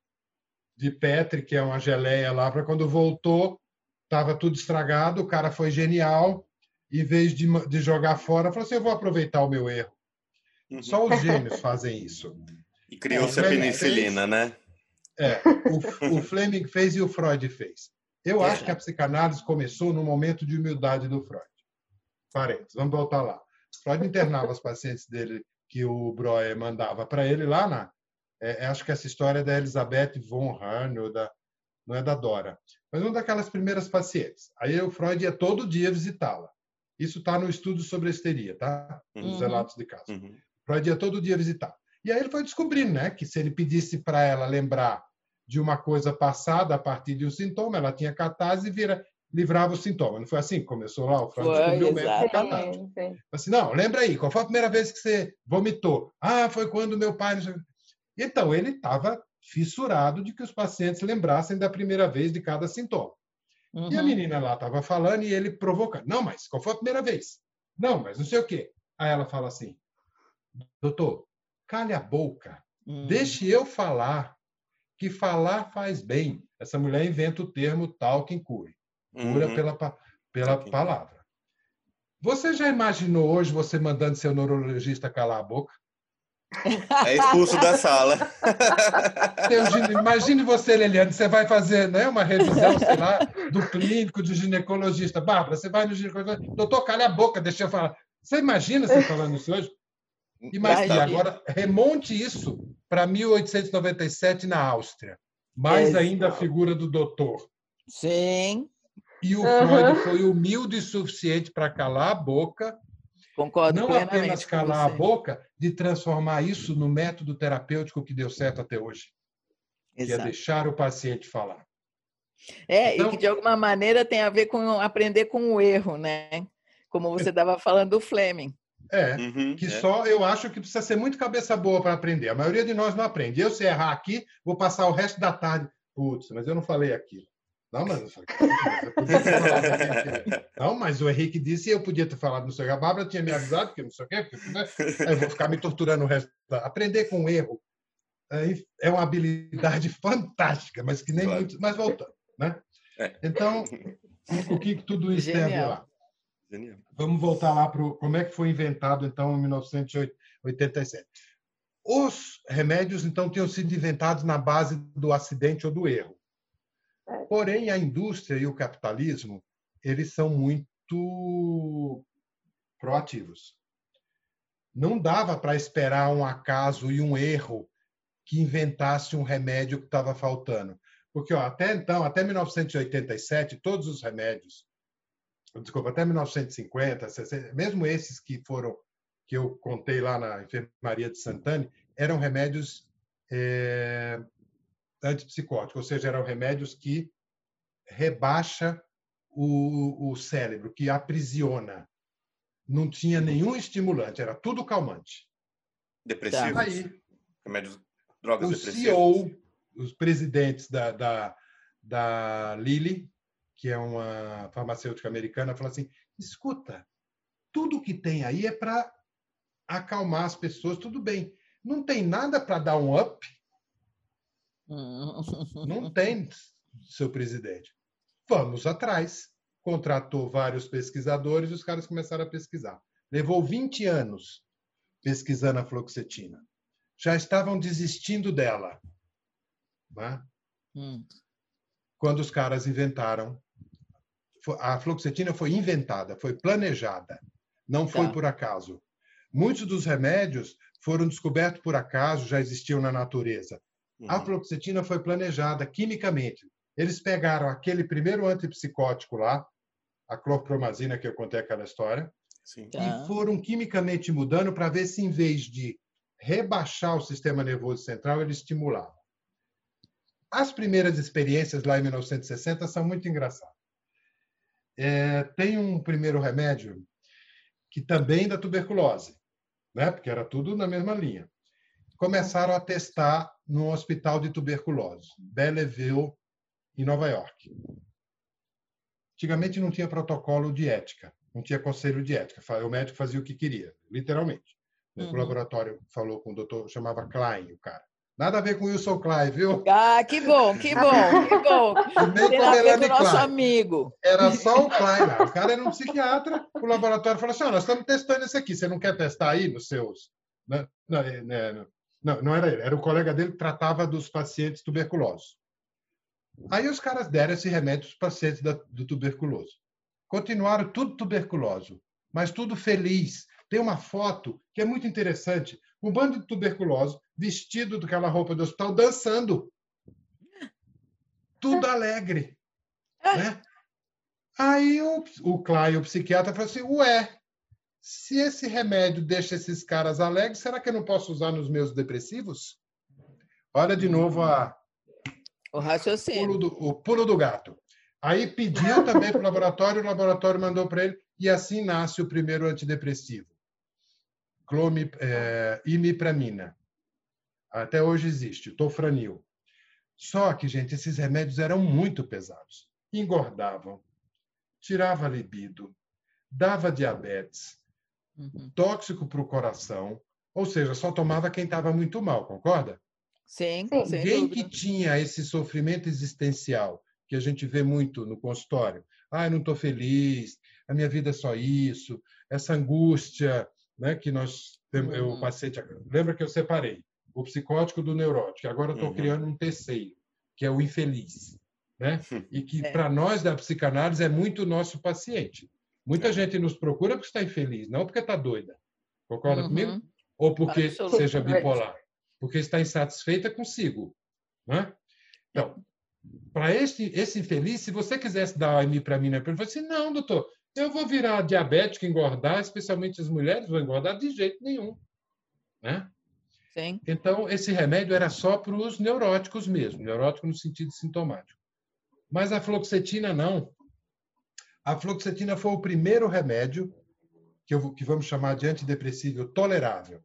de Petri, que é uma geleia lá, para quando voltou, estava tudo estragado, o cara foi genial, em vez de, de jogar fora, falou assim, eu vou aproveitar o meu erro. Uhum. Só os gênios fazem isso. E criou-se É, a penicilina, né? É, o, o Fleming fez e o Freud fez. Eu É. acho que a psicanálise começou no momento de humildade do Freud. Parênteses, vamos voltar lá. Freud internava os pacientes dele que o Breuer mandava para ele lá na. É, acho que essa história é da Elizabeth von Hahn, ou da, não é da Dora, mas uma daquelas primeiras pacientes. Aí o Freud ia todo dia visitá-la. Isso está no estudo sobre a histeria, tá? Nos Uhum. relatos de caso. Uhum. Freud ia todo dia visitar. E aí ele foi descobrindo, né, que se ele pedisse para ela lembrar de uma coisa passada a partir de um sintoma, ela tinha catarse e vira, livrava o sintoma. Não foi assim que começou lá? O Freud Foi, descobriu o método catarse. Sim, sim. Assim, não, lembra aí, qual foi a primeira vez que você vomitou? Ah, foi quando meu pai... Então, ele estava fissurado de que os pacientes lembrassem da primeira vez de cada sintoma. Uhum. E a uhum. menina lá estava falando e ele provocando. Não, mas qual foi a primeira vez? Não, mas não sei o quê. Aí ela fala assim: doutor, cale a boca, uhum. deixe eu falar, que falar faz bem. Essa mulher inventa o termo talking cure cura uhum. pela, pela palavra. Você já imaginou hoje você mandando seu neurologista calar a boca? É expulso da sala. [LAUGHS] Imagine você, Leliane, você vai fazer né, uma revisão, sei lá, do clínico, do ginecologista. Bárbara, você vai no ginecologista. Doutor, calha a boca, deixa eu falar. Você imagina você falando isso hoje? Imagina, agora remonte isso para 1897 na Áustria. Mais ainda a figura do doutor. Sim. E o uhum. Freud foi humilde o suficiente para calar a boca Concordo não apenas calar a boca, de transformar isso no método terapêutico que deu certo até hoje, Exato. que é deixar o paciente falar. É, então, e que de alguma maneira tem a ver com aprender com o erro, né? Como você estava falando do Fleming. É, uhum, que é. só eu acho que precisa ser muito cabeça boa para aprender. A maioria de nós não aprende. Eu, se errar aqui, vou passar o resto da tarde. Putz, mas eu não falei aquilo. Não, mas eu podia ter falado. Não, mas o Henrique disse eu podia ter falado, não sei o que. A Bárbara tinha me avisado, que não sei o quê, porque né? eu vou ficar me torturando o resto. Aprender com o erro é uma habilidade [LAUGHS] fantástica, mas que nem claro. muito. Mas voltando. Né? É. Então, o que tudo isso Genial. tem a ver lá? Genial. Vamos voltar lá para como é que foi inventado, então, em 1987. Os remédios, então, tinham sido inventados na base do acidente ou do erro. Porém, a indústria e o capitalismo, eles são muito proativos. Não dava para esperar um acaso e um erro que inventasse um remédio que estava faltando. Porque ó, até então, até 1987, todos os remédios, desculpa, até 1950, 60, mesmo esses que foram que eu contei lá na enfermaria de Santana, eram remédios é, antipsicótico, ou seja, eram remédios que rebaixa o, o cérebro, que aprisiona. Não tinha nenhum estimulante, era tudo calmante. Depressivos? Aí, remédios, drogas o depressivas? CEO, os presidentes da, da, da Lilly, que é uma farmacêutica americana, falou assim, escuta, tudo que tem aí é para acalmar as pessoas, tudo bem. Não tem nada para dar um up, não [LAUGHS] [LAUGHS] tem, seu presidente. Vamos atrás. Contratou vários pesquisadores e os caras começaram a pesquisar. Levou 20 anos pesquisando a fluoxetina. Já estavam desistindo dela. Né? Hum. Quando os caras inventaram. A fluoxetina foi inventada, foi planejada, não foi tá. por acaso. Muitos dos remédios foram descobertos por acaso, já existiam na natureza. Uhum. A fluoxetina foi planejada quimicamente. Eles pegaram aquele primeiro antipsicótico lá, a clorpromazina que eu contei aquela história, Sim. e tá. foram quimicamente mudando para ver se, em vez de rebaixar o sistema nervoso central, ele estimulava. As primeiras experiências lá em 1960 são muito engraçadas. É, tem um primeiro remédio que também da tuberculose, né? porque era tudo na mesma linha. Começaram a testar no hospital de tuberculose, Belleville, em Nova York. Antigamente não tinha protocolo de ética, não tinha conselho de ética. O médico fazia o que queria, literalmente. Uhum. O laboratório falou com o doutor, chamava Klein, o cara. Nada a ver com o Wilson Klein, viu? Ah, que bom, que bom, que bom. Nem a com o nosso Klein. amigo. Era só o Klein lá. O cara era um psiquiatra, o laboratório falou assim, oh, nós estamos testando isso aqui, você não quer testar aí nos seus... Não, não, não, era ele, era o colega dele que tratava dos pacientes tuberculosos. Aí os caras deram esse remédio para os pacientes da, do tuberculoso. Continuaram tudo tuberculoso, mas tudo feliz. Tem uma foto que é muito interessante. Um bando de tuberculoso vestido daquela roupa do hospital, dançando. Tudo alegre. [LAUGHS] Né? Aí o, o Clay, o psiquiatra, falou assim: Ué, se esse remédio deixa esses caras alegres, será que eu não posso usar nos meus depressivos? Olha de novo a, o raciocínio. O pulo do, o pulo do gato. Aí pediu também para o laboratório, o laboratório mandou para ele, e assim nasce o primeiro antidepressivo. Clome, é, imipramina. Até hoje existe, tofranil. Só que, gente, esses remédios eram muito pesados. engordavam, tirava libido, dava diabetes, uhum. tóxico para o coração, ou seja, só tomava quem estava muito mal, concorda? Sim, Ninguém que tinha esse sofrimento existencial, que a gente vê muito no consultório. Ah, eu não estou feliz, a minha vida é só isso, essa angústia né, que nós eu uhum. passei. Lembra que eu separei o psicótico do neurótico, agora estou uhum. criando um terceiro, que é o infeliz. Né? [LAUGHS] E que, é. para nós da psicanálise, é muito nosso paciente. Muita é. gente nos procura porque está infeliz, não porque está doida. Concorda uhum. comigo? Ou porque seja bipolar. Porque está insatisfeita consigo. Né? Então, para esse, esse infeliz, se você quisesse dar imipramina para ele, eu assim, não, doutor, eu vou virar diabético, engordar, especialmente as mulheres vão engordar de jeito nenhum. Né? Sim. Então, esse remédio era só para os neuróticos mesmo, neurótico no sentido sintomático. Mas a fluoxetina não. A fluoxetina foi o primeiro remédio que, eu, que vamos chamar de antidepressivo tolerável,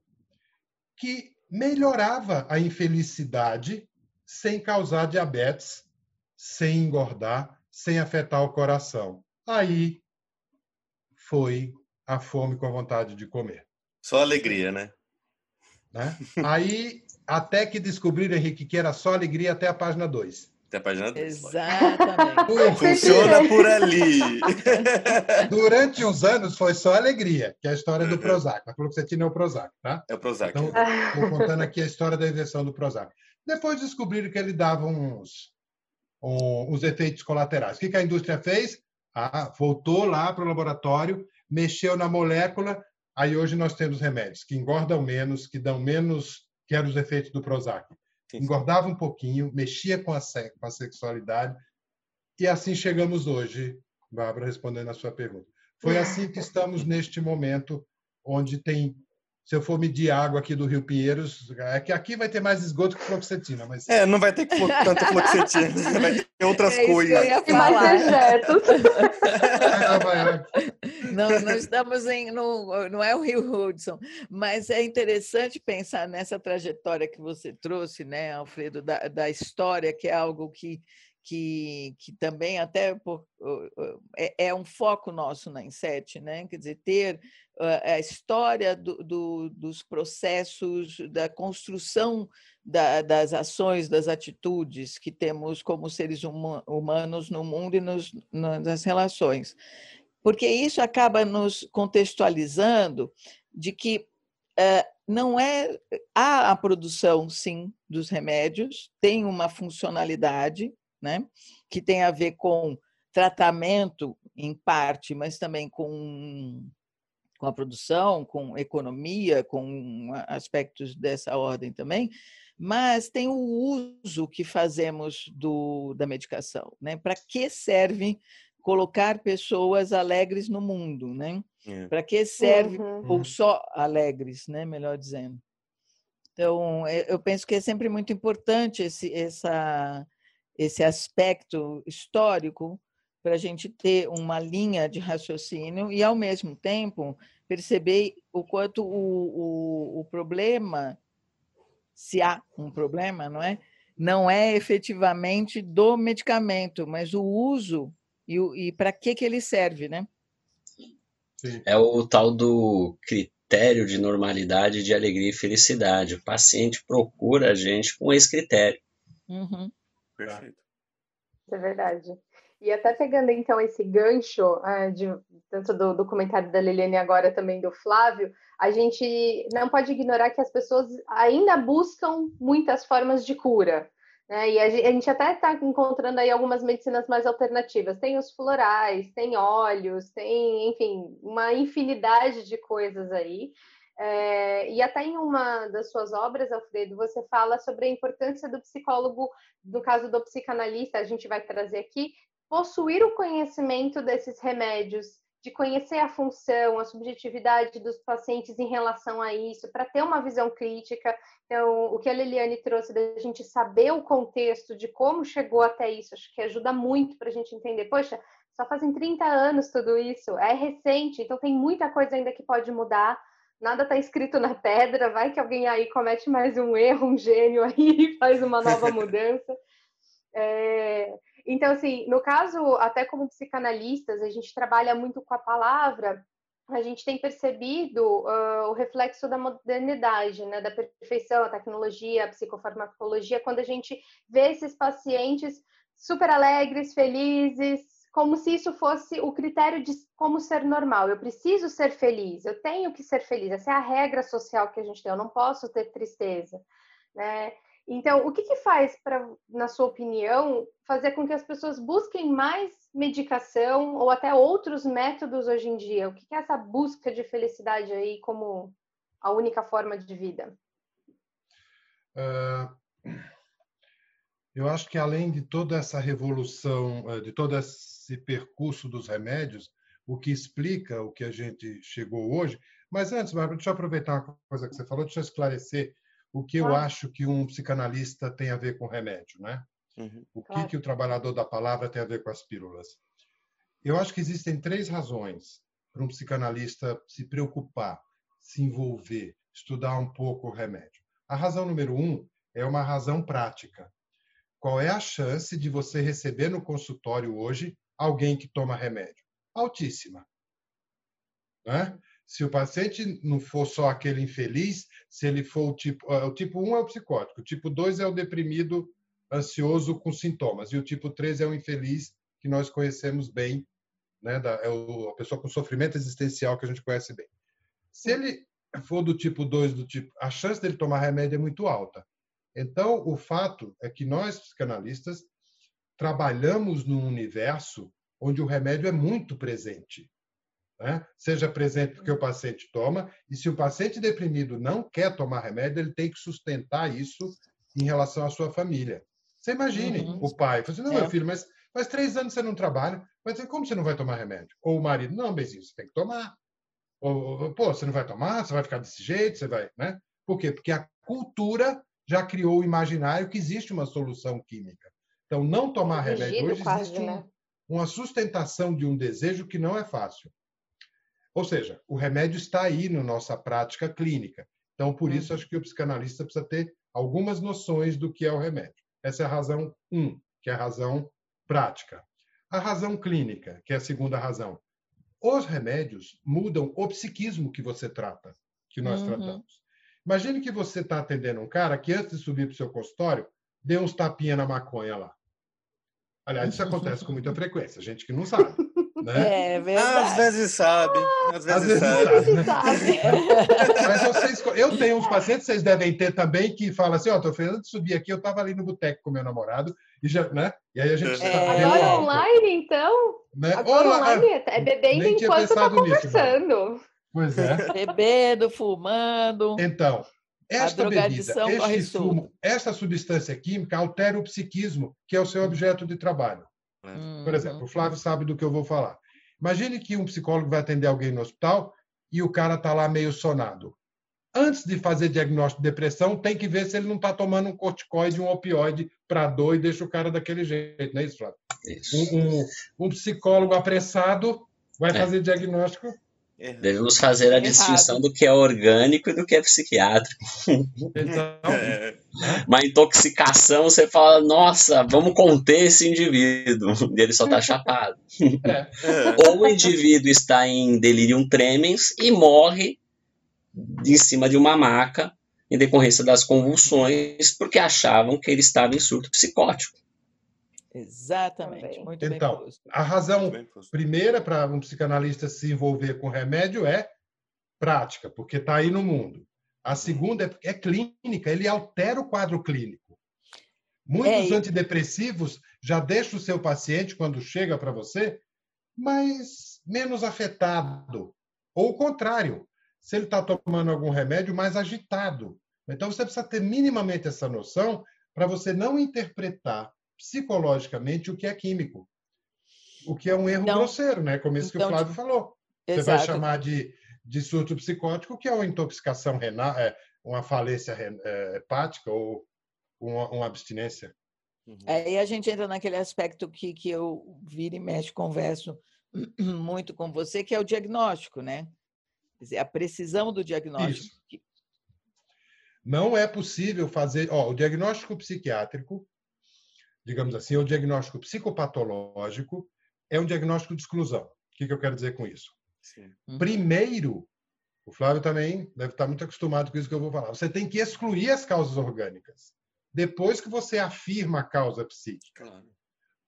que melhorava a infelicidade sem causar diabetes, sem engordar, sem afetar o coração. Aí foi a fome com a vontade de comer. Só alegria, né? né? Aí, até que descobriram, Henrique, que era só alegria até a página 2. Até a página 2. Exatamente. Funciona por ali. [LAUGHS] Durante uns anos foi só alegria, que é a história do uhum. Prozac. A fluoxetina é o Prozac, tá? É o Prozac. Então, vou contando aqui a história da invenção do Prozac. Depois descobriram que ele dava uns, uns efeitos colaterais. O que a indústria fez? Ah, voltou lá para o laboratório, mexeu na molécula, aí hoje nós temos remédios que engordam menos, que dão menos, que eram os efeitos do Prozac. Engordava um pouquinho, mexia com a, com a sexualidade, e assim chegamos hoje, Bárbara, respondendo a sua pergunta. Foi assim que estamos neste momento, onde tem se eu for medir água aqui do Rio Pinheiros, é que aqui vai ter mais esgoto que fluoxetina, mas... É, não vai ter tanta fluoxetina, [LAUGHS] vai ter outras é coisas. E mais dejetos. Não, não estamos em... No, não é o Rio Hudson, mas é interessante pensar nessa trajetória que você trouxe, né, Alfredo, da, da história, que é algo que que, que também até por, é, é, um foco nosso na Inset, né? quer dizer, ter a história do, do, dos processos, da construção da, das ações, das atitudes que temos como seres humanos no mundo e nos, nas relações. Porque isso acaba nos contextualizando de que uh, não é há a produção sim dos remédios tem uma funcionalidade né? que tem a ver com tratamento, em parte, mas também com, com a produção, com economia, com aspectos dessa ordem também, mas tem o uso que fazemos do, da medicação. Né? Para que serve colocar pessoas alegres no mundo? Né? É. Para que serve, uhum. ou só alegres, né? melhor dizendo. Então, eu penso que é sempre muito importante esse, essa, esse aspecto histórico para a gente ter uma linha de raciocínio e, ao mesmo tempo, perceber o quanto o, o, o problema, se há um problema, não é? Não é efetivamente do medicamento, mas o uso e, e para que, que ele serve, né? Sim. É o tal do critério de normalidade de alegria e felicidade. O paciente procura a gente com esse critério. Uhum. Perfeito. É verdade. E até pegando então esse gancho é, de, tanto do documentário da Liliane agora também do Flávio, a gente não pode ignorar que as pessoas ainda buscam muitas formas de cura. Né? E a gente até está encontrando aí algumas medicinas mais alternativas. Tem os florais, tem óleos, tem, enfim, uma infinidade de coisas aí. É, e até em uma das suas obras, Alfredo, você fala sobre a importância do psicólogo, no caso do psicanalista, a gente vai trazer aqui, possuir o conhecimento desses remédios, de conhecer a função, a subjetividade dos pacientes em relação a isso, para ter uma visão crítica. Então, o que a Liliane trouxe da gente saber o contexto de como chegou até isso, acho que ajuda muito para a gente entender. Poxa, só fazem 30 anos tudo isso, é recente, então tem muita coisa ainda que pode mudar nada está escrito na pedra, vai que alguém aí comete mais um erro, um gênio aí [LAUGHS] faz uma nova [LAUGHS] mudança. É, Então, assim, no caso, até como psicanalistas, a gente trabalha muito com a palavra, a gente tem percebido uh, o reflexo da modernidade, né, da perfeição, a tecnologia, a psicofarmacologia, quando a gente vê esses pacientes super alegres, felizes, como se isso fosse o critério de como ser normal. Eu preciso ser feliz, eu tenho que ser feliz. Essa é a regra social que a gente tem. Eu não posso ter tristeza, né? Então, o que, que faz para, na sua opinião, fazer com que as pessoas busquem mais medicação ou até outros métodos hoje em dia? O que, que é essa busca de felicidade aí como a única forma de vida? Uh, eu acho que além de toda essa revolução, eh, de todo esse percurso dos remédios, o que explica o que a gente chegou hoje. Mas antes, Bárbara, deixa eu aproveitar uma coisa que você falou, deixa eu esclarecer o que eu acho que um psicanalista tem a ver com remédio, né? Uhum. O que, claro. que o trabalhador da palavra tem a ver com as pílulas? Eu acho que existem três razões para um psicanalista se preocupar, se envolver, estudar um pouco o remédio. A razão número um é uma razão prática. Qual é a chance de você receber no consultório hoje alguém que toma remédio? Altíssima. Né? Se o paciente não for só aquele infeliz, se ele for o tipo. O tipo 1 é o psicótico, o tipo 2 é o deprimido ansioso com sintomas, e o tipo 3 é o infeliz que nós conhecemos bem, né? É o, a pessoa com sofrimento existencial que a gente conhece bem. Se ele for do tipo 2, do tipo, a chance dele tomar remédio é muito alta. Então, o fato é que nós, psicanalistas, trabalhamos num universo onde o remédio é muito presente né? seja presente porque o paciente toma, e se o paciente deprimido não quer tomar remédio, ele tem que sustentar isso em relação à sua família. Você imagine uhum. o pai, fala assim, não, é. meu filho, mas faz três anos você não trabalha, mas como você não vai tomar remédio? Ou o marido, não, Bezinho, você tem que tomar. Ou, pô, você não vai tomar, você vai ficar desse jeito, você vai, né? Por quê? Porque a cultura já criou o imaginário que existe uma solução química. Então, não tomar remédio hoje existe um, né? uma sustentação de um desejo que não é fácil. Ou seja, o remédio está aí na nossa prática clínica. Então, por isso, uhum. acho que o psicanalista precisa ter algumas noções do que é o remédio. Essa é a razão um, que é a razão prática. A razão clínica, que é a segunda razão. Os remédios mudam o psiquismo que você trata, que nós uhum. tratamos. Imagine que você está atendendo um cara que, antes de subir para o seu consultório, deu uns tapinha na maconha lá. Aliás, isso [LAUGHS] acontece com muita frequência, gente que não sabe. Né? É verdade. Às vezes sabe, às vezes, às vezes sabe. sabe. [LAUGHS] Mas vocês, eu tenho uns pacientes, vocês devem ter também, que falam assim, ó, oh, tô fazendo de subir aqui, eu estava ali no boteco com meu namorado, e já, né? E aí a gente... É. Agora online, então? Né? Agora Olá, online, é bebendo enquanto tá conversando. Nisso, pois é. [LAUGHS] Bebendo, fumando. Então, esta bebida, este fumo, esta substância química altera o psiquismo, que é o seu objeto de trabalho. Uhum. Por exemplo, o Flávio sabe do que eu vou falar. Imagine que um psicólogo vai atender alguém no hospital e o cara está lá meio sonado. Antes de fazer diagnóstico de depressão, tem que ver se ele não está tomando um corticoide, um opioide para dor e deixa o cara daquele jeito, não é isso, Flávio? Isso. Um, um, um psicólogo apressado vai é. fazer diagnóstico Devemos fazer a Errado. distinção do que é orgânico e do que é psiquiátrico. Então, é. Uma intoxicação, você fala, nossa, vamos conter esse indivíduo. [LAUGHS] E ele só está chapado. É. Ou o indivíduo está em delirium tremens e morre em cima de uma maca em decorrência das convulsões, porque achavam que ele estava em surto psicótico. Exatamente, muito então, bem posto. a razão primeira para um psicanalista se envolver com remédio é prática, porque está aí no mundo. A segunda é, é, clínica, ele altera o quadro clínico. Muitos é, antidepressivos já deixam o seu paciente, quando chega para você, mais menos afetado. Ou o contrário, se ele está tomando algum remédio, mais agitado. Então, você precisa ter minimamente essa noção para você não interpretar psicologicamente o que é químico. O que é um erro então, grosseiro, né? Como isso então, que o então, Flávio falou. Você vai chamar de, de surto psicótico, que é uma intoxicação renal, é, uma falência é, hepática ou uma, uma abstinência. Uhum. Aí a gente entra naquele aspecto que, que eu viro e mexe, converso [CLEARS THROAT] muito com você, que é o diagnóstico, né? Quer dizer, a precisão do diagnóstico. Isso. Não é possível fazer. Ó, o diagnóstico psiquiátrico digamos assim, o diagnóstico psicopatológico é um diagnóstico de exclusão. O que, que eu quero dizer com isso? Sim. Uhum. Primeiro, o Flávio também deve estar muito acostumado com isso que eu vou falar. Você tem que excluir as causas orgânicas. Depois que você afirma a causa psíquica. Claro.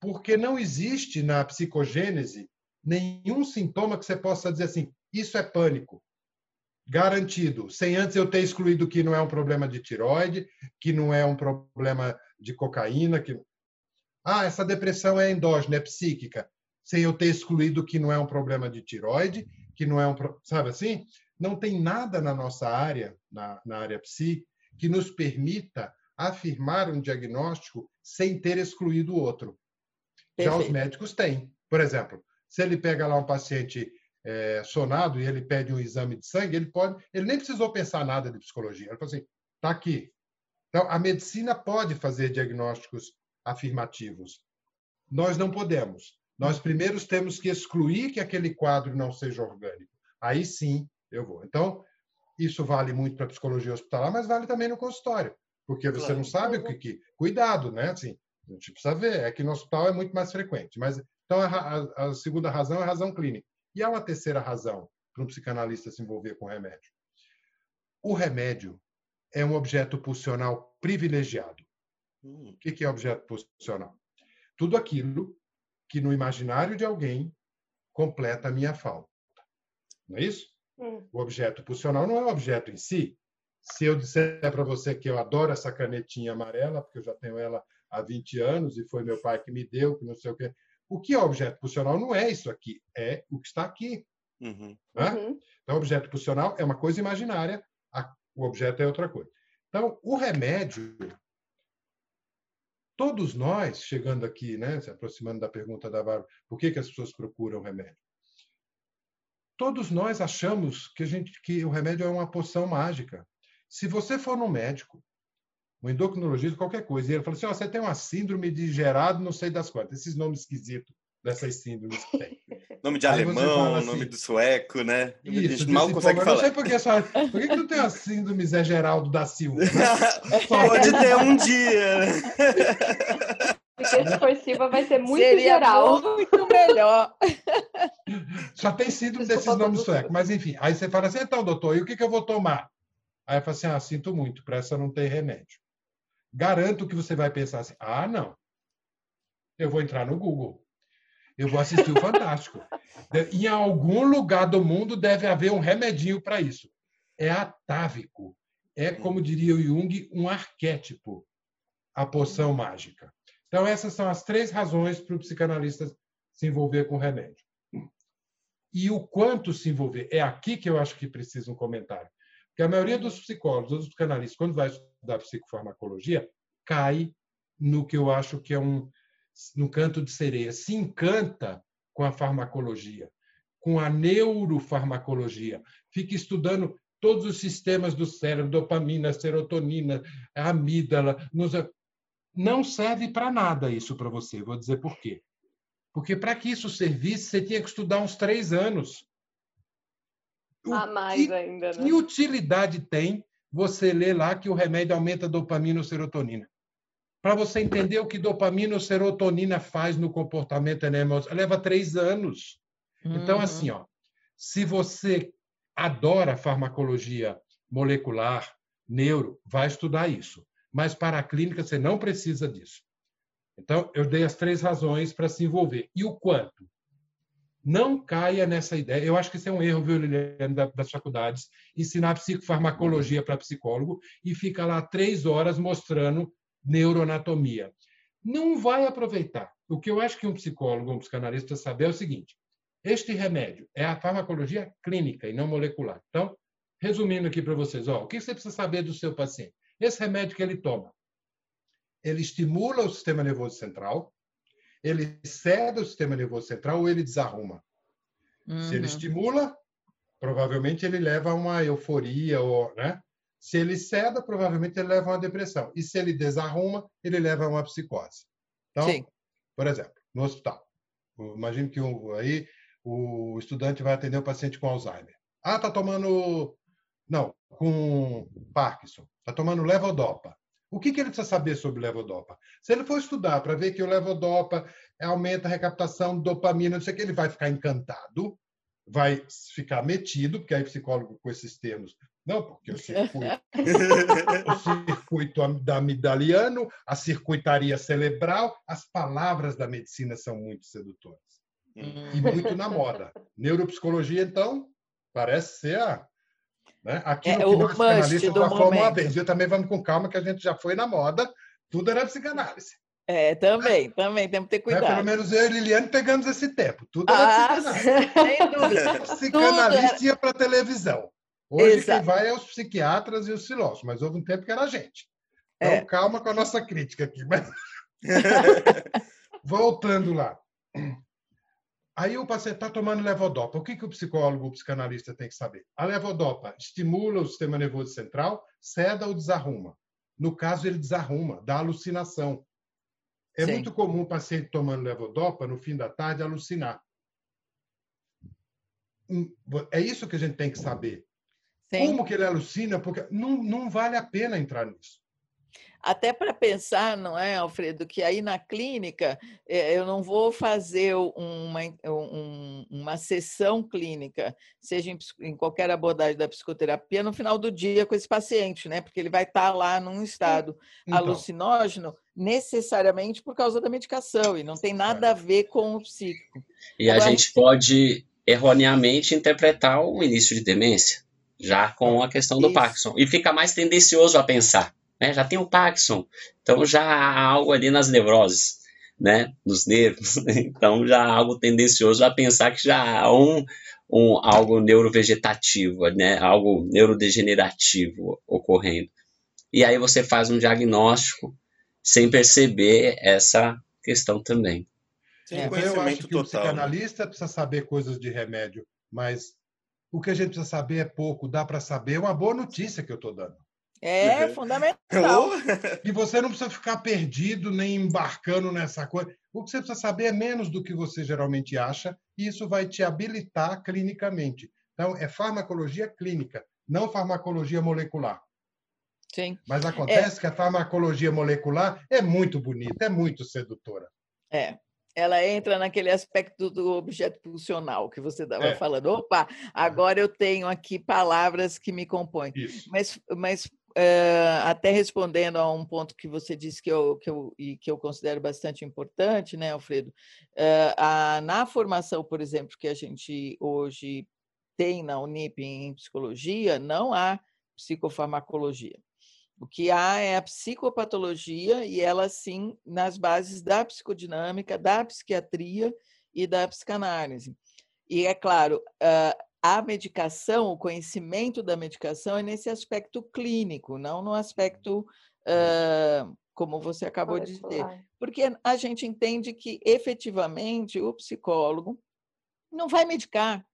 Porque não existe na psicogênese nenhum sintoma que você possa dizer assim, isso é pânico. Garantido, sem antes eu ter excluído que não é um problema de tiroide, que não é um problema de cocaína, que ah, essa depressão é endógena, é psíquica, sem eu ter excluído que não é um problema de tiroide, que não é um, sabe assim? Não tem nada na nossa área, na, na área psi, que nos permita afirmar um diagnóstico sem ter excluído o outro. Perfeito. Já os médicos têm. Por exemplo, se ele pega lá um paciente é, sonado e ele pede um exame de sangue, ele pode, ele nem precisou pensar nada de psicologia. Ele falou assim, tá aqui. Então, a medicina pode fazer diagnósticos afirmativos. Nós não podemos. Nós primeiro temos que excluir que aquele quadro não seja orgânico. Aí sim eu vou. Então, isso vale muito para a psicologia hospitalar, mas vale também no consultório, porque você claro. não sabe o que, que. Cuidado, né? Assim, a gente precisa ver. É que no hospital é muito mais frequente. Mas então a, a, a segunda razão é a razão clínica. E há uma terceira razão para um psicanalista se envolver com remédio. O remédio é um objeto pulsional privilegiado. Hum. O que é objeto pulsional? Tudo aquilo que no imaginário de alguém completa a minha falta. Não é isso? Hum. O objeto pulsional não é o objeto em si. Se eu disser para você que eu adoro essa canetinha amarela, porque eu já tenho ela há 20 anos e foi meu pai que me deu, que não sei o quê. O que é objeto pulsional não é isso aqui, é o que está aqui. Uhum. Né? Uhum. Então, objeto pulsional é uma coisa imaginária, a, o objeto é outra coisa. Então, o remédio, todos nós, chegando aqui, né, se aproximando da pergunta da Bárbara, por que, que as pessoas procuram remédio? Todos nós achamos que, a gente, que o remédio é uma poção mágica. Se você for no médico, um endocrinologista, qualquer coisa, e ele fala assim: oh, você tem uma síndrome de gerado, não sei das quantas, esses nomes esquisitos dessas síndromes que tem. Nome de Aí alemão, assim, nome do sueco, né? Isso, a gente mal consegue falar. Eu não sei por que só. Por que, que tu tem a síndrome Zé Geraldo da Silva? [LAUGHS] Né? Pode ter um dia. Porque discursiva vai ser muito Seria geral. Muito melhor. Só tem síndrome desses nomes suecos. Mas, enfim, aí você fala assim: então, doutor, e o que, que eu vou tomar? Aí eu falo assim: ah, sinto muito, para essa não tem remédio. Garanto que você vai pensar assim: ah, não. Eu vou entrar no Google eu vou assistir o Fantástico. em algum lugar do mundo deve haver um remedinho para isso. É atávico. É, como diria o Jung, um arquétipo, a poção mágica. Então, essas são as três razões para o psicanalista se envolver com remédio. E o quanto se envolver? É aqui que eu acho que precisa um comentário. Porque a maioria dos psicólogos, dos psicanalistas, quando vai estudar psicofarmacologia, cai no que eu acho que é um, no canto de sereia, se encanta com a farmacologia, com a neurofarmacologia, fica estudando todos os sistemas do cérebro, dopamina, serotonina, amígdala. Não serve para nada isso para você, vou dizer por quê. Porque para que isso servisse, você tinha que estudar uns três anos. O a mais que, ainda, né? Que utilidade tem você ler lá que o remédio aumenta dopamina ou serotonina? Para você entender o que dopamina ou serotonina faz no comportamento emocional. Leva três anos. Então, uhum. Então, assim, ó, se você adora farmacologia molecular, neuro, vai estudar isso. Mas para a clínica, você não precisa disso. Então, eu dei as três razões para se envolver. E o quanto? Não caia nessa ideia. Eu acho que isso é um erro, viu, Liliane, das faculdades, ensinar psicofarmacologia para psicólogo e fica lá três horas mostrando neuroanatomia. Não vai aproveitar. O que eu acho que um psicólogo, um psicanalista saber é o seguinte: este remédio é a farmacologia clínica e não molecular. Então, resumindo aqui para vocês, ó, o que você precisa saber do seu paciente? Esse remédio que ele toma, ele estimula o sistema nervoso central, ele cede o sistema nervoso central ou ele desarruma. Uhum. Se ele uhum. estimula, provavelmente ele leva a uma euforia ou, né? Se ele ceda, provavelmente ele leva a uma depressão. E se ele desarruma, ele leva a uma psicose. Então, Sim. por exemplo, no hospital. Imagine que aí o estudante vai atender o paciente com Alzheimer. Ah, tá tomando. Não, com Parkinson. Tá tomando levodopa. O que, que ele precisa saber sobre levodopa? Se ele for estudar para ver que o levodopa aumenta a recaptação de dopamina, não sei o que, ele vai ficar encantado, vai ficar metido, porque aí psicólogo com esses termos não, porque o circuito, [LAUGHS] o circuito da amidaliano, a circuitaria cerebral, as palavras da medicina são muito sedutoras. E muito na moda. Neuropsicologia, então, parece ser a. Né? Aquilo é, que nós psicanalistas uma vez. Eu também vamos com calma, que a gente já foi na moda, tudo era psicanálise. É, também, né? também, temos que ter cuidado. É, pelo menos eu e Liliane pegamos esse tempo. Tudo era ah, psicanálise. Sem dúvida. Psicanalista ia para televisão. Hoje Exato. quem vai é os psiquiatras e os filósofos, mas houve um tempo que era a gente. Então, é. calma com a nossa crítica aqui. Mas... [LAUGHS] Voltando lá. Aí o paciente está tomando levodopa. O que, que o psicólogo, o psicanalista tem que saber? A levodopa estimula o sistema nervoso central, ceda ou desarruma. No caso, ele desarruma, dá alucinação. É Sim. muito comum o paciente tomando levodopa, no fim da tarde, alucinar. Hum, é isso que a gente tem que saber. Sim. Como que ele alucina? Porque não, não vale a pena entrar nisso. Até para pensar, não é, Alfredo, que aí na clínica é, eu não vou fazer uma, um, uma sessão clínica, seja em, em, qualquer abordagem da psicoterapia, no final do dia com esse paciente, né? Porque ele vai estar tá lá num estado então. alucinógeno necessariamente por causa da medicação e não tem nada a ver com o psíquico. E Agora, a gente pode erroneamente interpretar o início de demência já com a questão do Isso. Parkinson. E fica mais tendencioso a pensar. Né? Já tem o Parkinson, então já há algo ali nas neuroses, né? nos nervos. [LAUGHS] Então já há algo tendencioso a pensar que já há um, um, algo neurovegetativo, né? algo neurodegenerativo ocorrendo. E aí você faz um diagnóstico sem perceber essa questão também. Sim, é. Eu acho que total. o psicanalista precisa saber coisas de remédio, mas o que a gente precisa saber é pouco, dá para saber. É uma boa notícia que eu estou dando. É uhum. fundamental. e você não precisa ficar perdido nem embarcando nessa coisa. O que você precisa saber é menos do que você geralmente acha, e isso vai te habilitar clinicamente. Então, é farmacologia clínica, não farmacologia molecular. Sim. Mas acontece é. que a farmacologia molecular é muito bonita, é muito sedutora. É, ela entra naquele aspecto do objeto funcional que você estava é. falando. Opa, agora eu tenho aqui palavras que me compõem. Isso. Mas, mas uh, até respondendo a um ponto que você disse que eu, que eu, e que eu considero bastante importante, né, Alfredo? Uh, a, na formação, por exemplo, que a gente hoje tem na Unip em psicologia, não há psicofarmacologia. O que há é a psicopatologia, e ela sim nas bases da psicodinâmica, da psiquiatria e da psicanálise. E é claro, a medicação, o conhecimento da medicação é nesse aspecto clínico, não no aspecto uh, como você acabou de dizer. Porque a gente entende que efetivamente o psicólogo não vai medicar.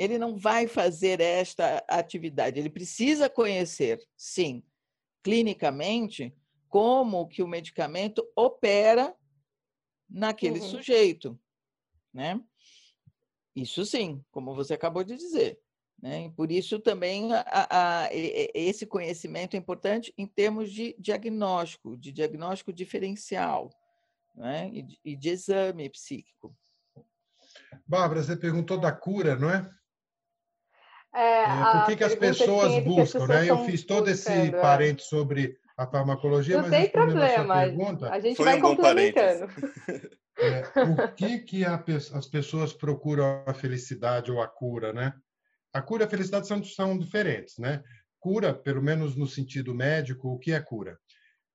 Ele não vai fazer esta atividade. Ele precisa conhecer, sim, clinicamente, como que o medicamento opera naquele uhum. sujeito, né? Isso sim, como você acabou de dizer. Né? Por isso também a, a, a, esse conhecimento é importante em termos de diagnóstico, de diagnóstico diferencial né? e, de, e de exame psíquico. Bárbara, você perguntou da cura, não é? É, é, por que, que as pessoas buscam, as pessoas né? Eu fiz todo esse é. parente sobre a farmacologia, não mas tem problema. A, pergunta, a gente vai um complementando. É, por [LAUGHS] que, que a, as pessoas procuram a felicidade ou a cura, né? A cura e a felicidade são, são diferentes, né? Cura, pelo menos no sentido médico, o que é cura?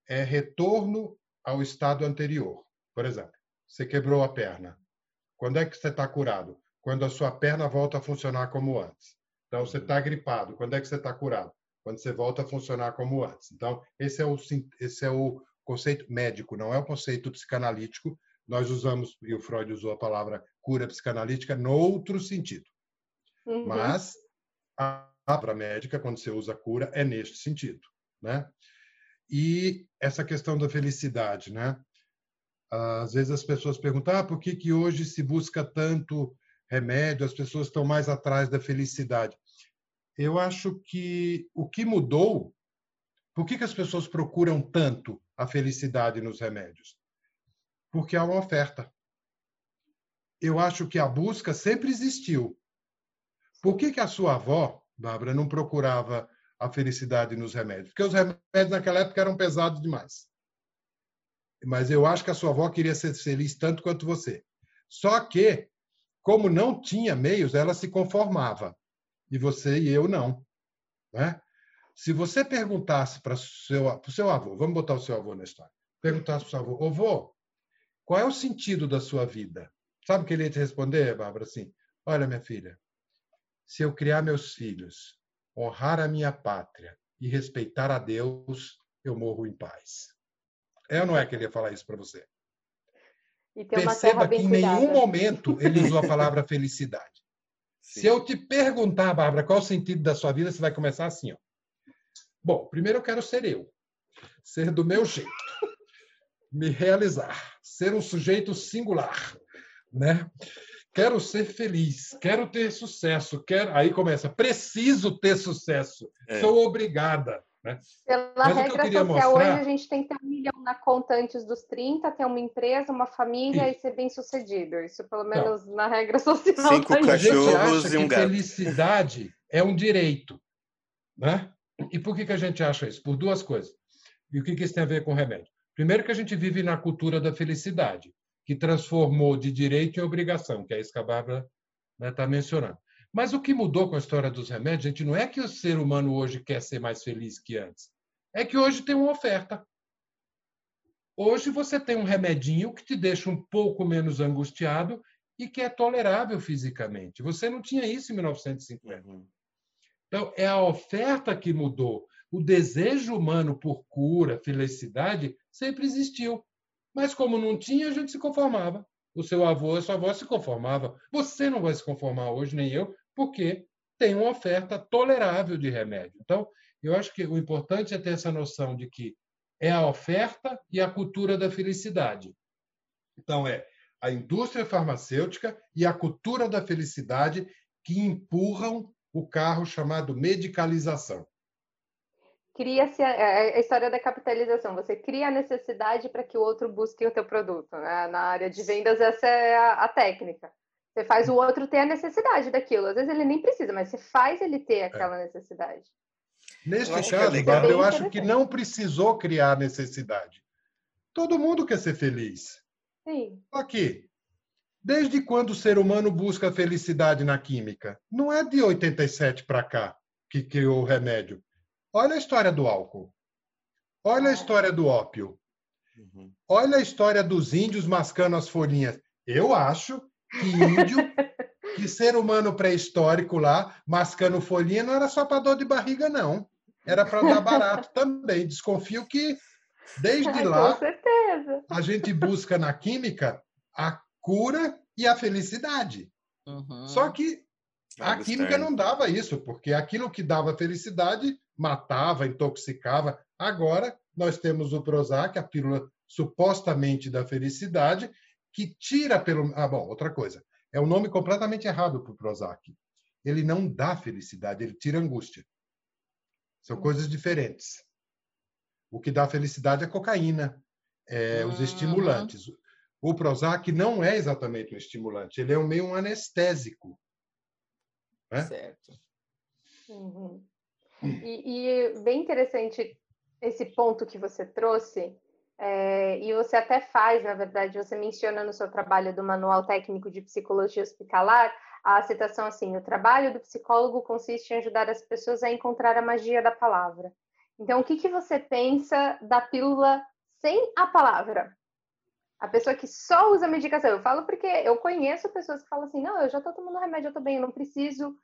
É retorno ao estado anterior. Por exemplo, você quebrou a perna. Quando é que você está curado? Quando a sua perna volta a funcionar como antes. Então, você está gripado. Quando é que você está curado? Quando você volta a funcionar como antes. Então, esse é o, esse é o conceito médico, não é o conceito psicanalítico. Nós usamos, e o Freud usou a palavra cura psicanalítica no outro sentido. Uhum. Mas a palavra médica, quando você usa cura, é neste sentido. Né? E essa questão da felicidade, né? Às vezes as pessoas perguntam ah, por que, que hoje se busca tanto remédio, as pessoas estão mais atrás da felicidade. Eu acho que o que mudou Por que, que as pessoas procuram tanto a felicidade nos remédios? Porque há uma oferta. Eu acho que a busca sempre existiu. Por que, que a sua avó, Bárbara, não procurava a felicidade nos remédios? Porque os remédios naquela época eram pesados demais. Mas eu acho que a sua avó queria ser feliz tanto quanto você. Só que, como não tinha meios, ela se conformava. E você e eu não. Né? Se você perguntasse para o seu, seu avô, vamos botar o seu avô na história, perguntasse para o seu avô, avô, qual é o sentido da sua vida? Sabe o que ele ia te responder, Bárbara? Assim, olha, minha filha, se eu criar meus filhos, honrar a minha pátria e respeitar a Deus, eu morro em paz. É ou não é que ele ia falar isso para você? Perceba que em nenhum momento ele usou a palavra [LAUGHS] felicidade. Sim. Se eu te perguntar, Bárbara, qual o sentido da sua vida, você vai começar assim, ó. Bom, primeiro eu quero ser eu, ser do meu jeito, [LAUGHS] me realizar, ser um sujeito singular, né? Quero ser feliz, quero ter sucesso, quero. Aí começa, preciso ter sucesso, é. sou obrigada. Né? Pela Mas regra social, mostrar... hoje a gente tem que ter um milhão na conta antes dos 30, ter uma empresa, uma família Sim. e ser bem sucedido. Isso, pelo menos, Não. na regra [LAUGHS] social. Cinco tá cachorros e um gato. Felicidade é um direito. Né? E por que, que a gente acha isso? Por duas coisas. E o que, que isso tem a ver com remédio? Primeiro, que a gente vive na cultura da felicidade, que transformou de direito em obrigação, que é isso que a Bárbara está né, tá mencionando. Mas o que mudou com a história dos remédios, gente, não é que o ser humano hoje quer ser mais feliz que antes. É que hoje tem uma oferta. Hoje você tem um remedinho que te deixa um pouco menos angustiado e que é tolerável fisicamente. Você não tinha isso em 1950. Uhum. Então, é a oferta que mudou. O desejo humano por cura, felicidade, sempre existiu. Mas como não tinha, a gente se conformava. O seu avô, a sua avó se conformava. Você não vai se conformar hoje, nem eu, porque tem uma oferta tolerável de remédio. Então, eu acho que o importante é ter essa noção de que é a oferta e a cultura da felicidade. Então, é a indústria farmacêutica e a cultura da felicidade que empurram o carro chamado medicalização. Cria-se a, a, história da capitalização. Você cria a necessidade para que o outro busque o teu produto. Né? Na área de vendas, essa é a, a, técnica. Você faz o outro ter a necessidade daquilo. Às vezes ele nem precisa, mas você faz ele ter é. aquela é. necessidade. Neste caso, Bárbara, eu acho que não precisou criar necessidade. Todo mundo quer ser feliz. Sim. Só que Desde quando o ser humano busca felicidade na química? Não é de 87 para cá que criou o remédio. Olha a história do álcool. Olha a história do ópio. Uhum. Olha a história dos índios mascando as folhinhas. Eu acho que índio, que ser humano pré-histórico lá, mascando folhinha, não era só para dor de barriga, não. Era para dar barato também. Desconfio que, desde Ai, lá, a gente busca na química a cura e a felicidade. Uhum. Só que a química não dava isso, porque aquilo que dava felicidade matava, intoxicava. Agora nós temos o Prozac, a pílula supostamente da felicidade, que tira pelo. Ah, bom, outra coisa. É um nome completamente errado para o Prozac. Ele não dá felicidade, ele tira angústia. São coisas diferentes. O que dá felicidade é cocaína, é, os estimulantes o Prozac não é exatamente um estimulante, ele é um meio um anestésico. Né? Certo. Uhum. E, e, bem interessante esse ponto que você trouxe, é, e você até faz, na verdade, você menciona no seu trabalho do Manual Técnico de Psicologia Hospitalar a citação assim: o trabalho do psicólogo consiste em ajudar as pessoas a encontrar a magia da palavra. Então, o que, que você pensa da pílula sem a palavra? A pessoa que só usa medicação. Eu falo porque eu conheço pessoas que falam assim: não, eu já estou tomando remédio, eu estou bem, eu não preciso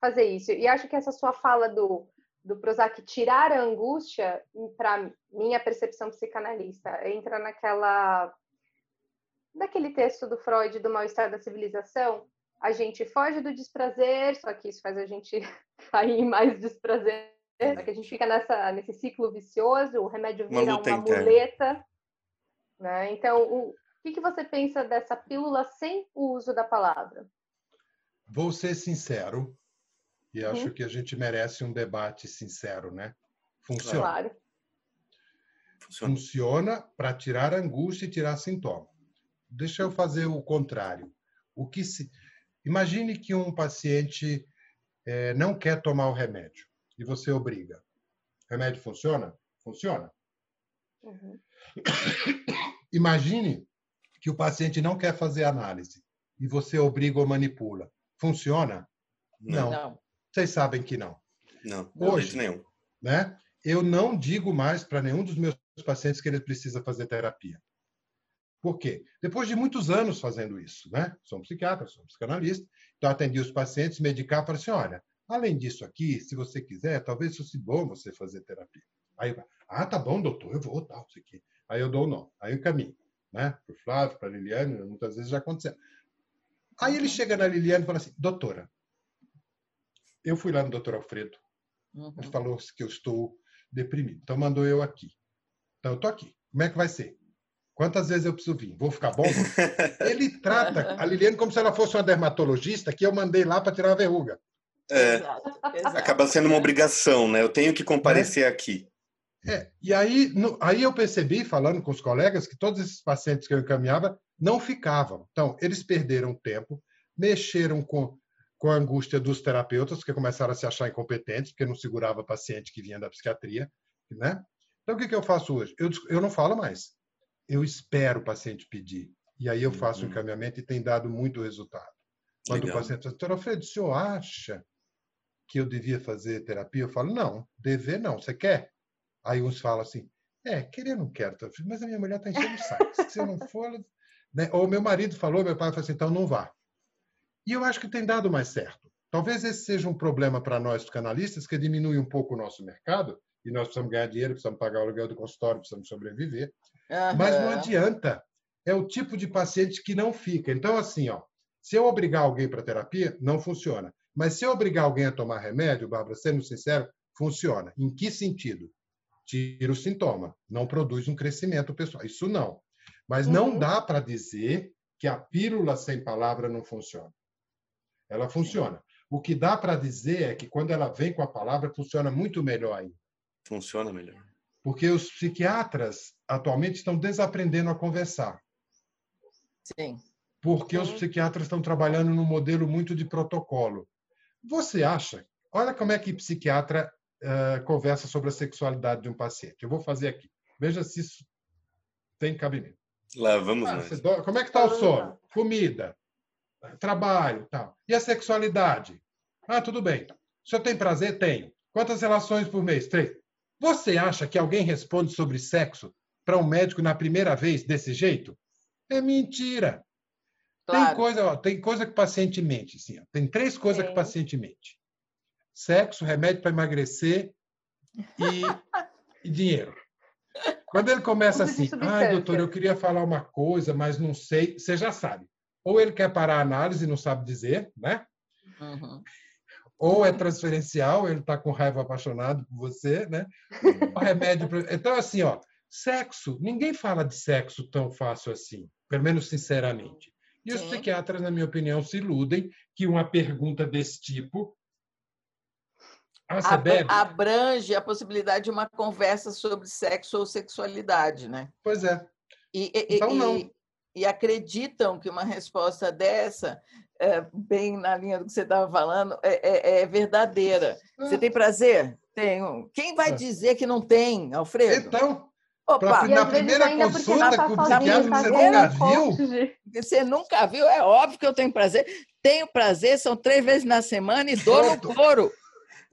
fazer isso. E acho que essa sua fala do, do Prozac tirar a angústia, para minha percepção psicanalista, entra naquela. daquele texto do Freud, do mal-estar da civilização. A gente foge do desprazer, só que isso faz a gente [LAUGHS] cair em mais desprazer. Só que a gente fica nessa, nesse ciclo vicioso, o remédio vira uma, uma muleta né? Então, o que, que você pensa dessa pílula sem o uso da palavra? Vou ser sincero, e uhum. acho que a gente merece um debate sincero, né? Funciona. Claro. Funciona, Funciona para tirar angústia e tirar sintoma. Deixa eu fazer o contrário. O que se Imagine que um paciente é, não quer tomar o remédio e você obriga. O remédio funciona? Funciona. Uhum. [COUGHS] Imagine que o paciente não quer fazer análise e você obriga ou manipula. Funciona? Não. não. Vocês sabem que não. Não, hoje nenhum. Né? Eu não digo mais para nenhum dos meus pacientes que ele precisa fazer terapia. Por quê? Depois de muitos anos fazendo isso, né? Sou um psiquiatra, sou um psicanalista, então atendi os pacientes, medicar, falei assim, olha, além disso aqui, se você quiser, talvez fosse bom você fazer terapia. Aí eu, ah, tá bom, doutor, eu vou, tal, isso aqui. Aí eu dou o nome, aí eu caminho, né? Para o Flávio, para a Liliane, muitas vezes já aconteceu. Aí ele chega na Liliane e fala assim, doutora, eu fui lá no doutor Alfredo, uhum. ele falou que eu estou deprimido, então mandou eu aqui. Então eu estou aqui, como é que vai ser? Quantas vezes eu preciso vir? Vou ficar bom? [LAUGHS] Ele trata a Liliane como se ela fosse uma dermatologista que eu mandei lá para tirar a verruga. É, exato, exato. Acaba sendo uma obrigação, né? Eu tenho que comparecer é. aqui. É, e aí, no, aí eu percebi, falando com os colegas, que todos esses pacientes que eu encaminhava não ficavam. Então, eles perderam tempo, mexeram com, com a angústia dos terapeutas, que começaram a se achar incompetentes, porque não segurava paciente que vinha da psiquiatria. Né? Então, o que, que eu faço hoje? Eu, eu não falo mais eu espero o paciente pedir. E aí eu faço o uhum. encaminhamento e tem dado muito resultado. Quando Legal. o paciente diz, doutor Alfredo, o senhor acha que eu devia fazer terapia? Eu falo, não, dever não. Você quer? Aí uns falam assim, é, querer não quero, mas a minha mulher está enchendo o saco. Se eu não for... Né? Ou meu marido falou, meu pai falou assim, então não vá. E eu acho que tem dado mais certo. Talvez esse seja um problema para nós, canalistas, que diminui um pouco o nosso mercado, e nós precisamos ganhar dinheiro, precisamos pagar o aluguel do consultório, precisamos sobreviver. Uhum. Mas não adianta. É o tipo de paciente que não fica. Então, assim, ó, se eu obrigar alguém para terapia, não funciona. Mas se eu obrigar alguém a tomar remédio, Bárbara, sendo sincero, funciona. Em que sentido? Tira o sintoma, não produz um crescimento pessoal. Isso não. Mas não uhum. dá para dizer que a pílula sem palavra não funciona. Ela funciona. O que dá para dizer é que quando ela vem com a palavra, funciona muito melhor ainda. Funciona melhor. Porque os psiquiatras atualmente estão desaprendendo a conversar. Sim. Porque Sim. os psiquiatras estão trabalhando num modelo muito de protocolo. Você acha? Olha como é que psiquiatra uh, conversa sobre a sexualidade de um paciente. Eu vou fazer aqui. Veja se isso tem cabimento. Lá vamos ah, nós. Como é que está o sono? Comida, trabalho, tal. E a sexualidade? Ah, tudo bem. O senhor tem prazer? Tenho. Quantas relações por mês? Três. Você acha que alguém responde sobre sexo para um médico na primeira vez desse jeito? É mentira. Claro. Tem coisa, ó, tem coisa que o paciente mente, sim. Tem três coisas que o paciente mente: sexo, remédio para emagrecer e, e, dinheiro. Quando ele começa assim, ai, ah, doutor, eu queria falar uma coisa, mas não sei, você já sabe. Ou ele quer parar a análise e não sabe dizer, né? Uhum ou é transferencial, ele está com raiva apaixonado por você, né? O remédio. Então, assim, ó, sexo, ninguém fala de sexo tão fácil assim, pelo menos sinceramente. E Sim. os psiquiatras, na minha opinião, se iludem que uma pergunta desse tipo. Ah? Abrange a possibilidade de uma conversa sobre sexo ou sexualidade, né? Pois é. E, e, então, não. E, acreditam que uma resposta dessa é, bem na linha do que você estava falando, é, é, é verdadeira. Você tem prazer? Tenho. Quem vai é. dizer que não tem, Alfredo? Então, Opa, na primeira consulta com o psiquiatra você nunca viu? Você nunca viu? É óbvio que eu tenho prazer. Tenho prazer, são três vezes na semana e dou no couro.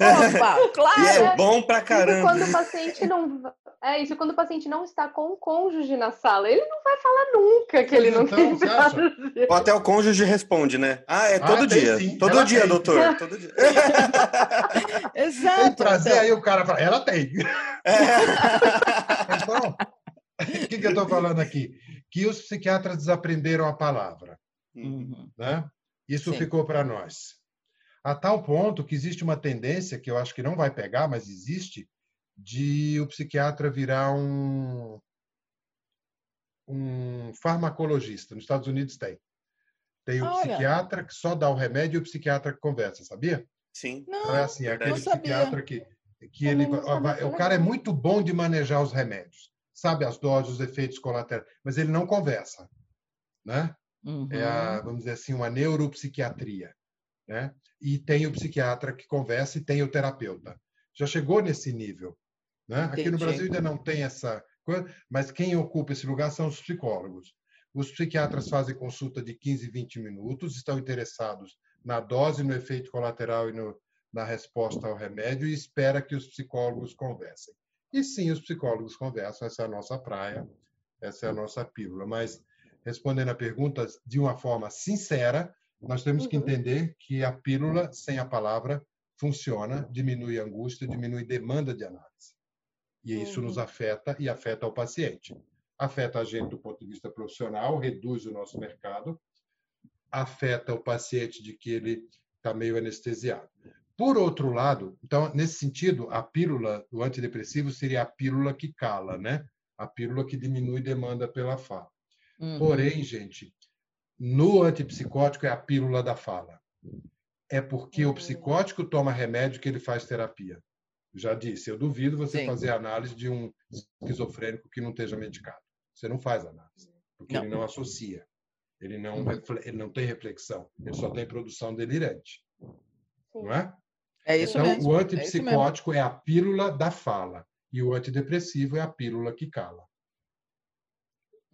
Opa, claro! [LAUGHS] E é bom pra caramba. Isso quando o paciente não é isso quando o paciente não está com o cônjuge na sala, ele não vai falar nunca que ele não então, quer fazer. Ou até o cônjuge responde, né? Ah, é todo ah, dia. Sim. Todo ela dia, tem. doutor. [LAUGHS] Todo dia. [LAUGHS] Exato. Tem prazer, então. aí o cara fala, ela tem. É. então, o que, que eu estou falando aqui? Que os psiquiatras desaprenderam a palavra. Uhum. Né? Isso Sim. ficou para nós. A tal ponto que existe uma tendência, que eu acho que não vai pegar, mas existe, de o psiquiatra virar um, um farmacologista. Nos Estados Unidos tem. Tem o Olha. psiquiatra que só dá o remédio e o psiquiatra que conversa, sabia? Sim. Não, então é assim, é aquele psiquiatra que, que ele, o cara é muito bom de manejar os remédios. sabe as doses, os efeitos colaterais, mas ele não conversa, né? Uhum. É a, vamos dizer assim, uma neuropsiquiatria, né? E tem o psiquiatra que conversa e tem o terapeuta. Já chegou nesse nível, né? Aqui no Brasil ainda não tem essa coisa, mas quem ocupa esse lugar são os psicólogos. Os psiquiatras fazem consulta de 15, 20 minutos, estão interessados na dose, no efeito colateral e no, na resposta ao remédio e espera que os psicólogos conversem. E sim, os psicólogos conversam, essa é a nossa praia, essa é a nossa pílula. Mas, respondendo a pergunta de uma forma sincera, nós temos que uhum. entender que a pílula, sem a palavra, funciona, diminui a angústia, diminui demanda de análise. E isso nos uhum. afeta e afeta o paciente. Afeta a gente do ponto de vista profissional, reduz o nosso mercado, afeta o paciente de que ele está meio anestesiado. Por outro lado, então, nesse sentido, a pílula do antidepressivo seria a pílula que cala, né? A pílula que diminui demanda pela fala. Uhum. Porém, gente, no antipsicótico é a pílula da fala. É porque o psicótico toma remédio que ele faz terapia. Já disse, eu duvido você Sim. fazer análise de um esquizofrênico que não esteja medicado. Você não faz análise, porque não. ele não associa. Ele não, uhum. ele não tem reflexão, ele só tem produção delirante. Não é? É isso então, mesmo. o antipsicótico é, é, a pílula da fala e o antidepressivo é a pílula que cala.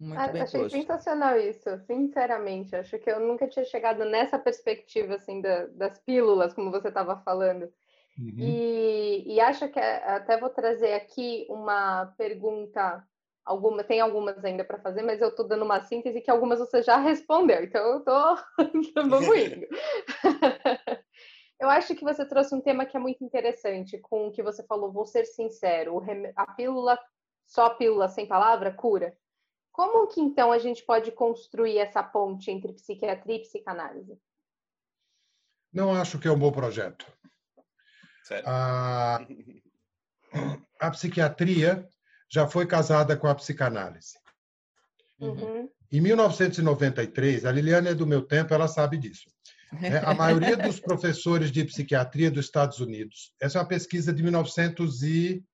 Muito ah, bem achei posto. sensacional isso, sinceramente. Acho que eu nunca tinha chegado nessa perspectiva assim da, das pílulas, como você estava falando. Uhum. E, e acho que é, até vou trazer aqui uma pergunta alguma, tem algumas ainda para fazer, mas eu estou dando uma síntese que algumas você já respondeu, então eu tô [LAUGHS] vamos indo. [LAUGHS] eu acho que você trouxe um tema que é muito interessante com o que você falou, vou ser sincero, a pílula, só a pílula sem palavra cura. Como que então a gente pode construir essa ponte entre psiquiatria e psicanálise? Não acho que é um bom projeto. A, a psiquiatria já foi casada com a psicanálise. Uhum. Em 1993, a Liliane é do meu tempo, ela sabe disso. É, a maioria dos [LAUGHS] professores de psiquiatria dos Estados Unidos, essa é uma pesquisa de 1900 e,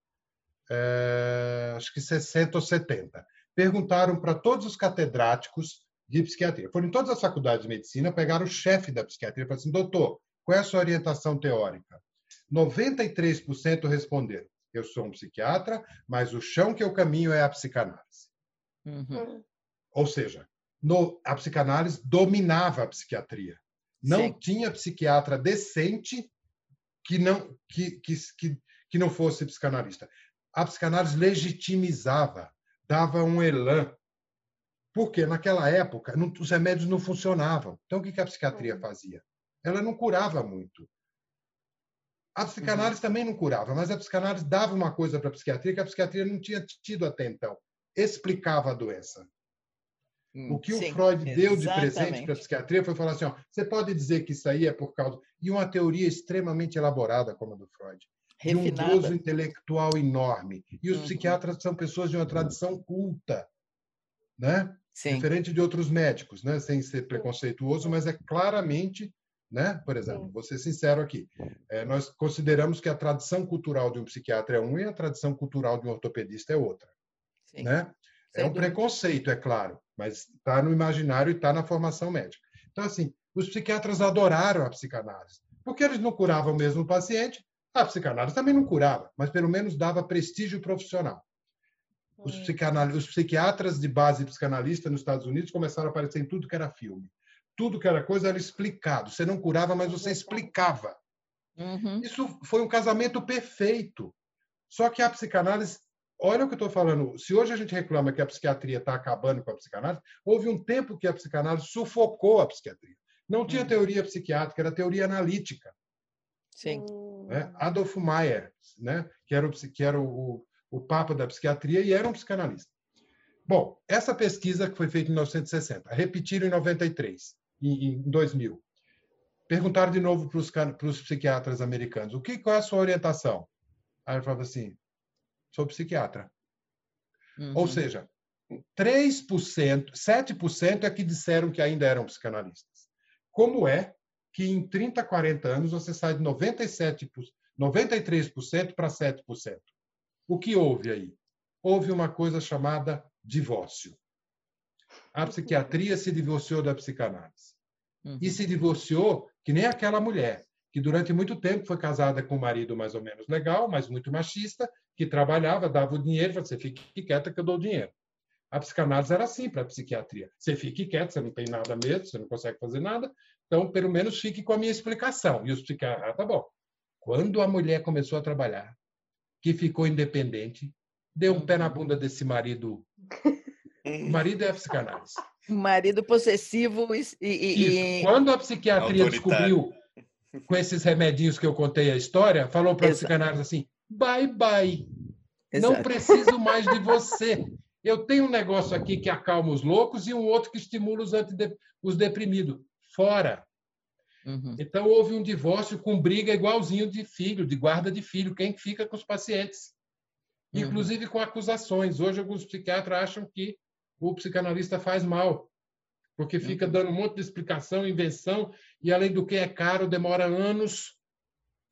é, acho que 60 ou 70, perguntaram para todos os catedráticos de psiquiatria. Foram em todas as faculdades de medicina, pegaram o chefe da psiquiatria e falaram assim, doutor, qual é a sua orientação teórica? 93% responderam, eu sou um psiquiatra, mas o chão que eu caminho é a psicanálise. Uhum. Hum. Ou seja, no, a psicanálise dominava a psiquiatria. Não Sim. tinha psiquiatra decente que não que, que, que, que não fosse psicanalista. A psicanálise legitimizava, dava um elan. Porque naquela época não, os remédios não funcionavam. Então o que a psiquiatria uhum. fazia? Ela não curava muito. A psicanálise uhum. também não curava, mas a psicanálise dava uma coisa para a psiquiatria que a psiquiatria não tinha tido até então. Explicava a doença. Hum, o que sim, o Freud deu de presente para a psiquiatria foi falar assim: ó, você pode dizer que isso aí é por causa. E uma teoria extremamente elaborada, como a do Freud. Refinada. De um gozo intelectual enorme. E os uhum. psiquiatras são pessoas de uma tradição culta. Né? Sim. Diferente de outros médicos, né? sem ser preconceituoso, mas é claramente né? Por exemplo, vou ser sincero aqui, é, nós consideramos que a tradição cultural de um psiquiatra é uma e a tradição cultural de um ortopedista é outra, Sim. né? É um preconceito, é claro, mas está no imaginário e está na formação médica. Então, assim, os psiquiatras adoraram a psicanálise, porque eles não curavam o mesmo paciente, a psicanálise também não curava, mas pelo menos dava prestígio profissional. Os, os psiquiatras de base psicanalista nos Estados Unidos começaram a aparecer em tudo que era filme tudo que era coisa era explicado. Você não curava, mas você explicava. Uhum. Isso foi um casamento perfeito. Só que a psicanálise, olha o que eu estou falando. Se hoje a gente reclama que a psiquiatria está acabando com a psicanálise, houve um tempo que a psicanálise sufocou a psiquiatria. Não tinha uhum. teoria psiquiátrica, era teoria analítica. Sim. Né? Adolf Meyer, né? que era, o, que era o, o papa da psiquiatria e era um psicanalista. Bom, essa pesquisa que foi feita em 1960, repetiram em 93 em, 2000. Perguntaram de novo para os psiquiatras americanos: o que, qual é a sua orientação? Aí ele falava assim: sou psiquiatra. Uhum. Ou seja, 3%, 7% é que disseram que ainda eram psicanalistas. Como é que em 30, 40 anos você sai de 97%, 93% para 7%? O que houve aí? houve uma coisa chamada divórcio. A psiquiatria se divorciou da psicanálise. Uhum. E se divorciou que nem aquela mulher, que durante muito tempo foi casada com um marido mais ou menos legal, mas muito machista, que trabalhava, dava o dinheiro, você fique quieta que eu dou o dinheiro. A psicanálise era assim para a psiquiatria. Você fique quieto, você não tem nada mesmo, você não consegue fazer nada, então pelo menos fique com a minha explicação. E os psiquiatras, ah, tá bom. Quando a mulher começou a trabalhar, que ficou independente, deu um pé na bunda desse marido. O marido é a psicanálise. Marido possessivo e. e... Quando a psiquiatria descobriu, com esses remedinhos que eu contei a história, falou para a psicanálise assim: bye bye. Exato. Não preciso mais de você. Eu tenho um negócio aqui que acalma os loucos e um outro que estimula os, os deprimidos. Fora. Uhum. Então, houve um divórcio com briga igualzinho de filho, de guarda de filho, quem fica com os pacientes. Uhum. Inclusive com acusações. Hoje, alguns psiquiatras acham que o psicanalista faz mal, porque fica uhum. dando um monte de explicação, invenção, e além do que é caro, demora anos.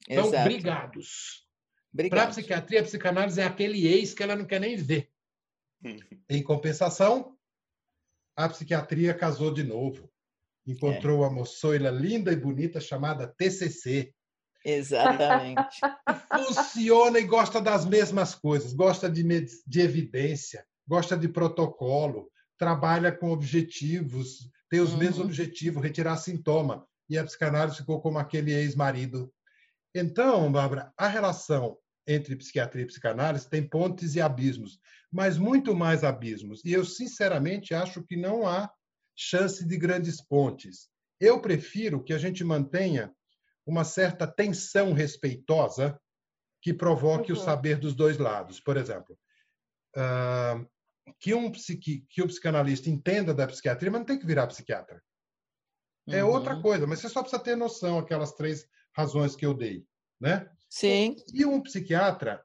Então, Exato. brigados. Para a psiquiatria, a psicanálise é aquele ex que ela não quer nem ver. [LAUGHS] Em compensação, a psiquiatria casou de novo encontrou é. uma moçoila linda e bonita chamada TCC. Exatamente. Funciona e gosta das mesmas coisas, gosta de, de evidência, gosta de protocolo, trabalha com objetivos, tem os uhum. mesmos objetivos, retirar sintoma. E a psicanálise ficou como aquele ex-marido. Então, Bárbara, a relação entre psiquiatria e psicanálise tem pontes e abismos, mas muito mais abismos. E eu, sinceramente, acho que não há chance de grandes pontes. Eu prefiro que a gente mantenha uma certa tensão respeitosa que provoque uhum. o saber dos dois lados. Por exemplo, uh, que, um psiqui, que o psicanalista entenda da psiquiatria, mas não tem que virar psiquiatra. É uhum. outra coisa, mas você só precisa ter noção, aquelas três razões que eu dei. Né? Sim. E um psiquiatra,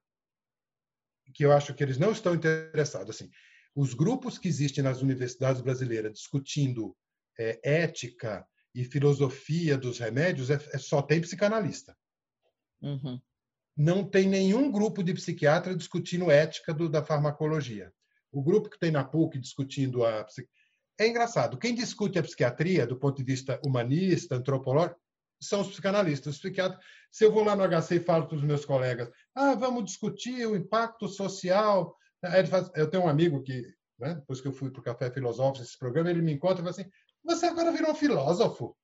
que eu acho que eles não estão interessados, assim, os grupos que existem nas universidades brasileiras discutindo é, ética e filosofia dos remédios é, é só tem psicanalista. Uhum. Não tem nenhum grupo de psiquiatra discutindo ética do, da farmacologia. O grupo que tem na PUC discutindo a é engraçado. Quem discute a psiquiatria do ponto de vista humanista, antropológico, são os psicanalistas. Os psiquiatras, se eu vou lá no HC e falo para os meus colegas, ah, vamos discutir o impacto social eu tenho um amigo que, né, depois que eu fui para o Café Filosófico, esse programa, ele me encontra e fala assim: Você agora virou filósofo.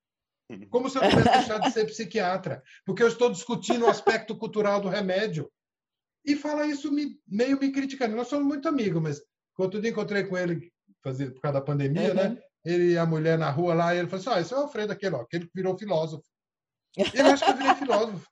Uhum. Como se eu tivesse deixado de ser psiquiatra, porque eu estou discutindo o aspecto cultural do remédio. E fala isso me, meio me criticando. Nós somos muito amigos, mas quando eu encontrei com ele fazer, por causa da pandemia, né, uhum. né? Ele e a mulher na rua lá, ele falou assim: ah, esse é o Alfredo aquele, ó, aquele que virou filósofo. Ele acha que eu virei filósofo.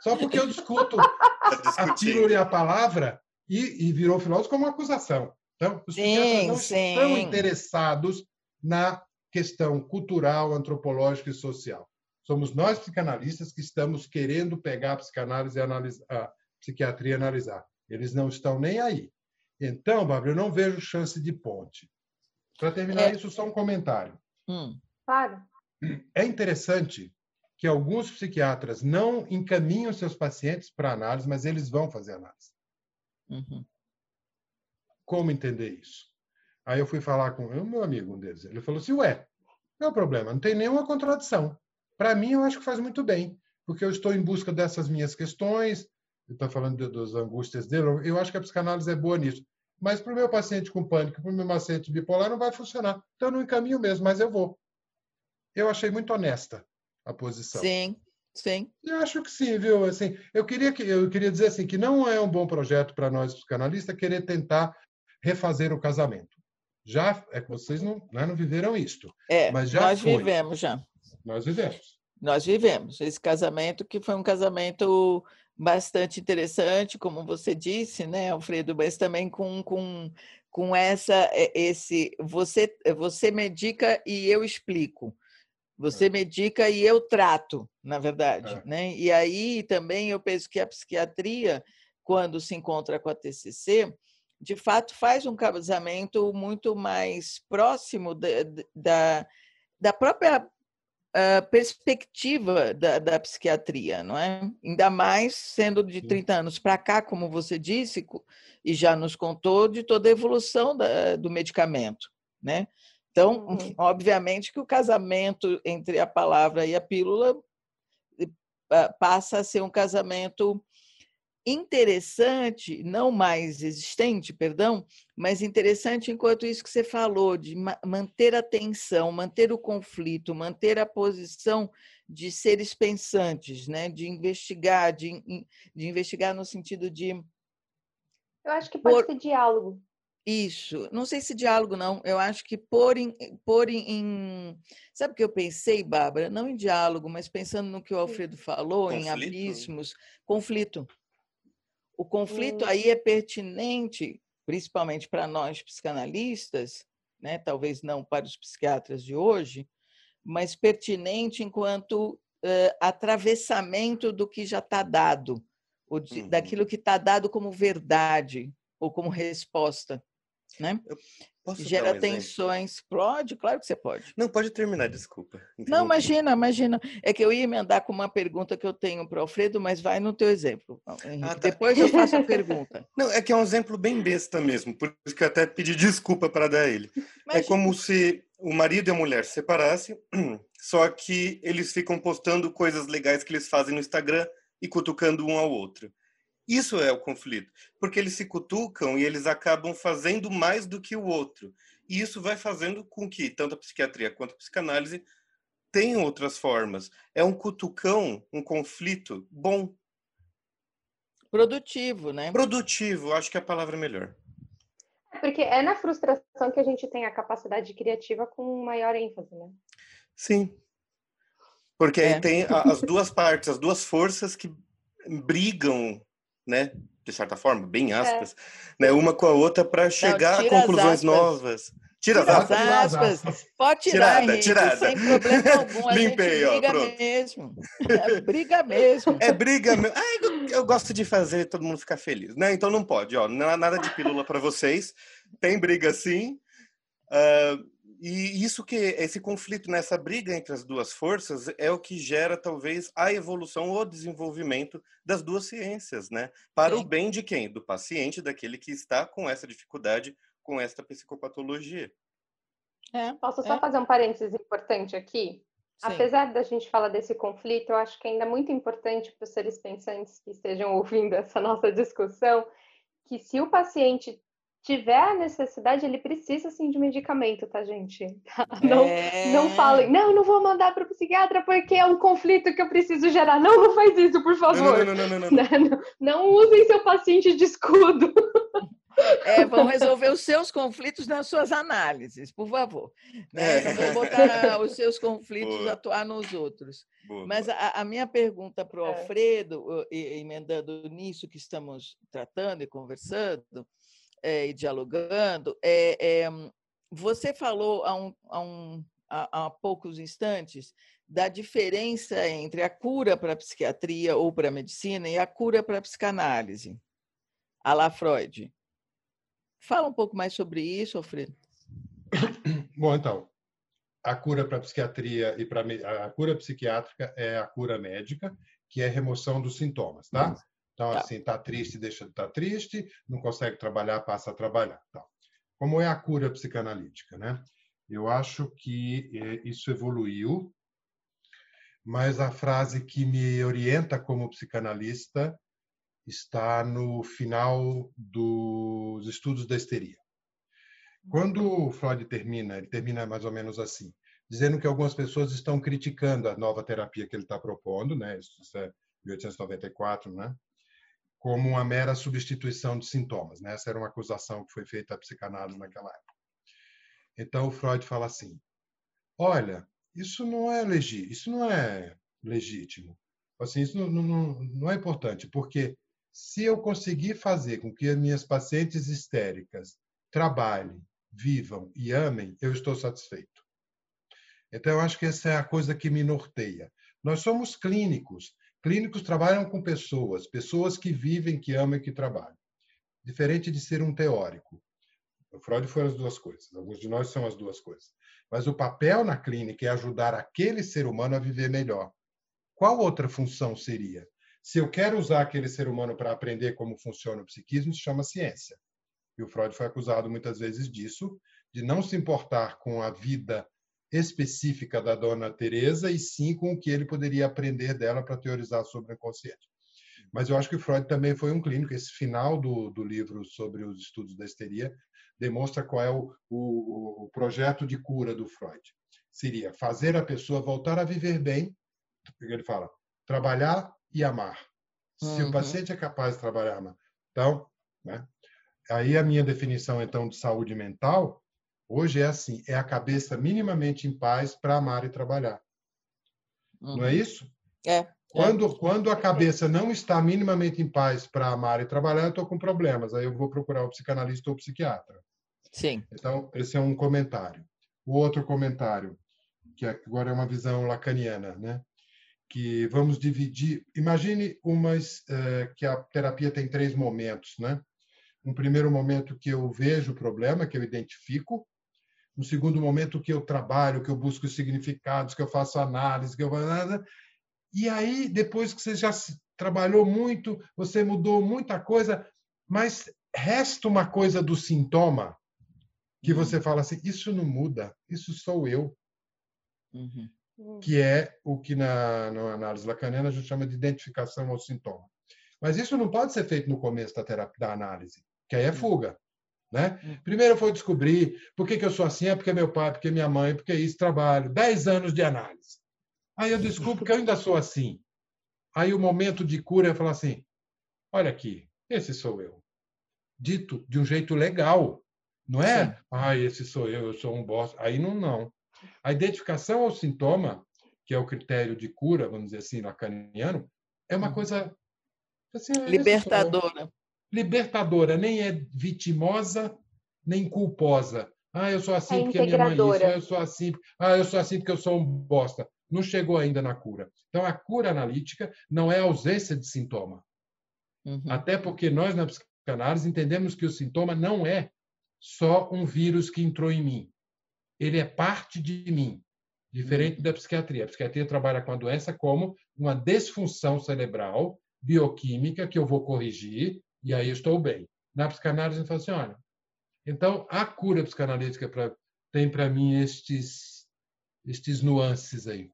Só porque eu discuto [LAUGHS] tá a pílula e a palavra, e, e virou filósofo como uma acusação. Então, os sim, não sim. estão interessados na questão cultural, antropológica e social. Somos nós, psicanalistas, que estamos querendo pegar a psicanálise e analisar, a psiquiatria e analisar. Eles não estão nem aí. Então, Bárbara, eu não vejo chance de ponte. Para terminar é... isso, só um comentário. Hum. Claro. É interessante que alguns psiquiatras não encaminham seus pacientes para análise, mas eles vão fazer análise. Uhum. Como entender isso? Aí eu fui falar com o meu amigo, um deles. Ele falou assim: Ué, não é problema, não tem nenhuma contradição. Para mim, eu acho que faz muito bem, porque eu estou em busca dessas minhas questões. Ele está falando de, das angústias dele. Eu acho que a psicanálise é boa nisso. Mas para o meu paciente com pânico, para o meu paciente bipolar, não vai funcionar. Então, eu não encaminho mesmo, mas eu vou. Eu achei muito honesta a posição. Sim. Sim. Eu acho que sim, viu? Assim, eu queria que eu queria dizer assim que não é um bom projeto para nós psicanalistas querer tentar refazer o casamento. Já é que vocês não, né, não viveram isto. É, mas já nós foi. vivemos já. Nós vivemos. Nós vivemos esse casamento que foi um casamento bastante interessante, como você disse, né, Alfredo, mas também com, com, com essa esse você você medica e eu explico. Você é. medica e eu trato, na verdade. É. Né? E aí também eu penso que a psiquiatria, quando se encontra com a TCC, de fato faz um casamento muito mais próximo da, da, da própria uh, perspectiva da, da, psiquiatria, não é? Ainda mais sendo de 30 anos para cá, como você disse, e já nos contou de toda a evolução da, do medicamento, né? Então, uhum. [LAUGHS] obviamente que o casamento entre a palavra e a pílula passa a ser um casamento interessante, não mais existente, perdão, mas interessante enquanto isso que você falou, de manter a tensão, manter o conflito, manter a posição de seres pensantes, né? de investigar, de, de investigar no sentido de. Eu acho que pode por... ser diálogo. Isso, não sei se diálogo não, eu acho que pôr em, pôr em, sabe o que eu pensei, Bárbara? Não em diálogo, mas pensando no que o Alfredo falou, conflito. em abismos, conflito. O conflito hum. aí é pertinente, principalmente para nós psicanalistas, né? talvez não para os psiquiatras de hoje, mas pertinente enquanto uh, atravessamento do que já está dado, de, uhum. daquilo que está dado como verdade ou como resposta. Né? Gera um tensões. Pode, claro que você pode. Não, pode terminar, desculpa. Não, imagina, imagina. É que eu ia emendar com uma pergunta que eu tenho para o Alfredo, mas vai no teu exemplo. Henrique. Ah, tá. Depois eu faço a pergunta. [LAUGHS] Não, é que é um exemplo bem besta mesmo, por isso que eu até pedi desculpa para dar ele. Imagina. É como se o marido e a mulher se separassem, [CLEARS THROAT] só que eles ficam postando coisas legais que eles fazem no Instagram e cutucando um ao outro. Isso é o conflito, porque eles se cutucam e eles acabam fazendo mais do que o outro. E isso vai fazendo com que tanto a psiquiatria quanto a psicanálise tenham outras formas. É um cutucão, um conflito bom. Produtivo, né? Produtivo, acho que é a palavra melhor. É porque é na frustração que a gente tem a capacidade criativa com maior ênfase, né? Sim. Porque é. aí tem as duas partes, as duas forças que brigam né? De certa forma, bem é. aspas, é. né? Uma com a outra para chegar Não, a conclusões novas. Tira, tira as aspas. aspas. Pode tirar, tirada, Henrique, tirada. sem problema [LAUGHS] algum. A Limpei, gente briga ó, mesmo. É briga [LAUGHS] mesmo. É briga mesmo. Ah, eu, eu, gosto de fazer todo mundo ficar feliz, né? Então não pode, ó. Não há nada de pílula para vocês. Tem briga sim. Uh, e isso que esse conflito nessa briga entre as duas forças é o que gera talvez a evolução ou desenvolvimento das duas ciências, né? Para Sim. o bem de quem? Do paciente, daquele que está com essa dificuldade, com esta psicopatologia. É, Posso só é. fazer um parênteses importante aqui? Sim. Apesar da gente falar desse conflito, eu acho que ainda é muito importante para os seres pensantes que estejam [LAUGHS] ouvindo essa nossa discussão, que se o paciente tiver a necessidade, ele precisa sim de medicamento, tá, gente? [LAUGHS] Não, é... não falem, não, não vou mandar para o psiquiatra porque é um conflito que eu preciso gerar. Não, não faz isso, por favor. Não, não, não, não, [LAUGHS] não. não, não usem seu paciente de escudo. [LAUGHS] É, vão resolver os seus conflitos nas suas análises, por favor. Né? É. Não vou botar os seus conflitos Boa. atuar nos outros. Boa. Mas a, a, minha pergunta para o é. Alfredo, emendando nisso que estamos tratando e conversando, é, e dialogando, é, é, você falou há, um, há, um, há, há poucos instantes da diferença entre a cura para a psiquiatria ou para a medicina e a cura para a psicanálise, a la Freud. Fala um pouco mais sobre isso, Alfredo. [COUGHS] Bom, então, a cura para a psiquiatria e para a cura psiquiátrica é a cura médica, que é a remoção dos sintomas, tá? Então, tá. assim, está triste, deixa de estar tá triste, não consegue trabalhar, passa a trabalhar. Tá. Como é a cura psicanalítica, né? Eu acho que é, isso evoluiu, mas a frase que me orienta como psicanalista está no final dos estudos da histeria. Quando Freud termina, ele termina mais ou menos assim, dizendo que algumas pessoas estão criticando a nova terapia que ele está propondo, né? Isso é 1894, né? Como uma mera substituição de sintomas. Né? Essa era uma acusação que foi feita à psicanálise naquela época. Então, o Freud fala assim: olha, isso não é legítimo, isso não é legítimo. Assim, isso não, não, não é importante, porque se eu conseguir fazer com que as minhas pacientes histéricas trabalhem, vivam e amem, eu estou satisfeito. Então, eu acho que essa é a coisa que me norteia. Nós somos clínicos, Clínicos trabalham com pessoas, pessoas que vivem, que amam e que trabalham. Diferente de ser um teórico. O Freud foi as duas coisas. Alguns de nós são as duas coisas. Mas o papel na clínica é ajudar aquele ser humano a viver melhor. Qual outra função seria? Se eu quero usar aquele ser humano para aprender como funciona o psiquismo, isso chama ciência. E o Freud foi acusado muitas vezes disso, de não se importar com a vida específica da dona Teresa e sim com o que ele poderia aprender dela para teorizar sobre o inconsciente. Mas eu acho que Freud também foi um clínico. Esse final do, do livro sobre os estudos da histeria demonstra qual é o, o, o projeto de cura do Freud. Seria fazer a pessoa voltar a viver bem, ele fala, trabalhar e amar. Se uhum. o paciente é capaz de trabalhar. Então, né? aí a minha definição então de saúde mental hoje é assim, é a cabeça minimamente em paz para amar e trabalhar. Uhum. Não é uhum. isso? É. Quando, é. quando a cabeça não está minimamente em paz para amar e trabalhar, eu estou com problemas. Aí eu vou procurar o psicanalista ou o psiquiatra. Sim. Então, esse é um comentário. O outro comentário, que agora é uma visão lacaniana, né? que vamos dividir. Imagine umas eh, que a terapia tem três momentos, né? Um primeiro momento que eu vejo o problema, que eu identifico. Um segundo momento que eu trabalho, que eu busco significados, que eu faço análise, que eu e aí depois que você já trabalhou muito, você mudou muita coisa, mas resta uma coisa do sintoma que uhum. você fala assim, isso não muda, isso sou eu. Uhum. Hum. que é o que na, na análise lacaniana a gente chama de identificação ao sintoma. Mas isso não pode ser feito no começo da, terapia, da análise, que aí é hum. fuga. Né? Hum. Primeiro vou descobrir por que, que eu sou assim, é porque meu pai, porque minha mãe, porque isso, trabalho. Dez anos de análise. Aí eu descubro que eu ainda sou assim. Aí o momento de cura é falar assim: olha aqui, esse sou eu. Dito de um jeito legal. Não é, ah, esse sou eu, eu sou um bosta. Aí não, não. A identificação ao sintoma, que é o critério de cura, vamos dizer assim, lacaniano, é uma uhum. coisa assim, é libertadora. Libertadora, nem é vitimosa, nem culposa. Ah, eu sou assim é porque minha mãe isso. Ah, eu sou assim. Ah, eu sou assim porque eu sou um bosta. Não chegou ainda na cura. Então, a cura analítica não é ausência de sintoma. Uhum. Até porque nós, na psicanálise, entendemos que o sintoma não é só um vírus que entrou em mim ele é parte de mim, diferente da psiquiatria. A psiquiatria trabalha com a doença como uma disfunção cerebral bioquímica que eu vou corrigir e aí eu estou bem. Na psicanálise, eu falo assim, olha, então a cura psicanalítica pra, tem para mim estes, estes nuances aí.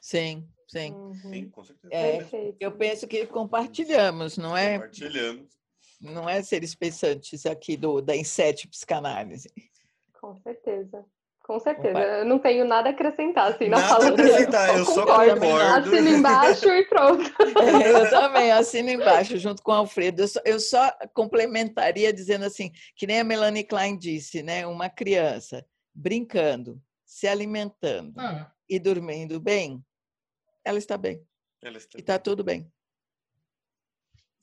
Sim, sim. Uhum. Sim, com certeza. É, eu penso que compartilhamos, não é? Compartilhamos. Não é seres pensantes aqui do, da Inset Psicanálise. Com certeza. Com certeza, eu não tenho nada a acrescentar assim na nada fala a acrescentar, eu só concordo. Assino embaixo e pronto. É, [LAUGHS] eu também assino embaixo, junto com o Alfredo. Eu só, eu só, complementaria dizendo assim, que nem a Melanie Klein disse, né? Uma criança brincando, se alimentando ah. e dormindo bem, ela está bem. Ela está e está tudo bem.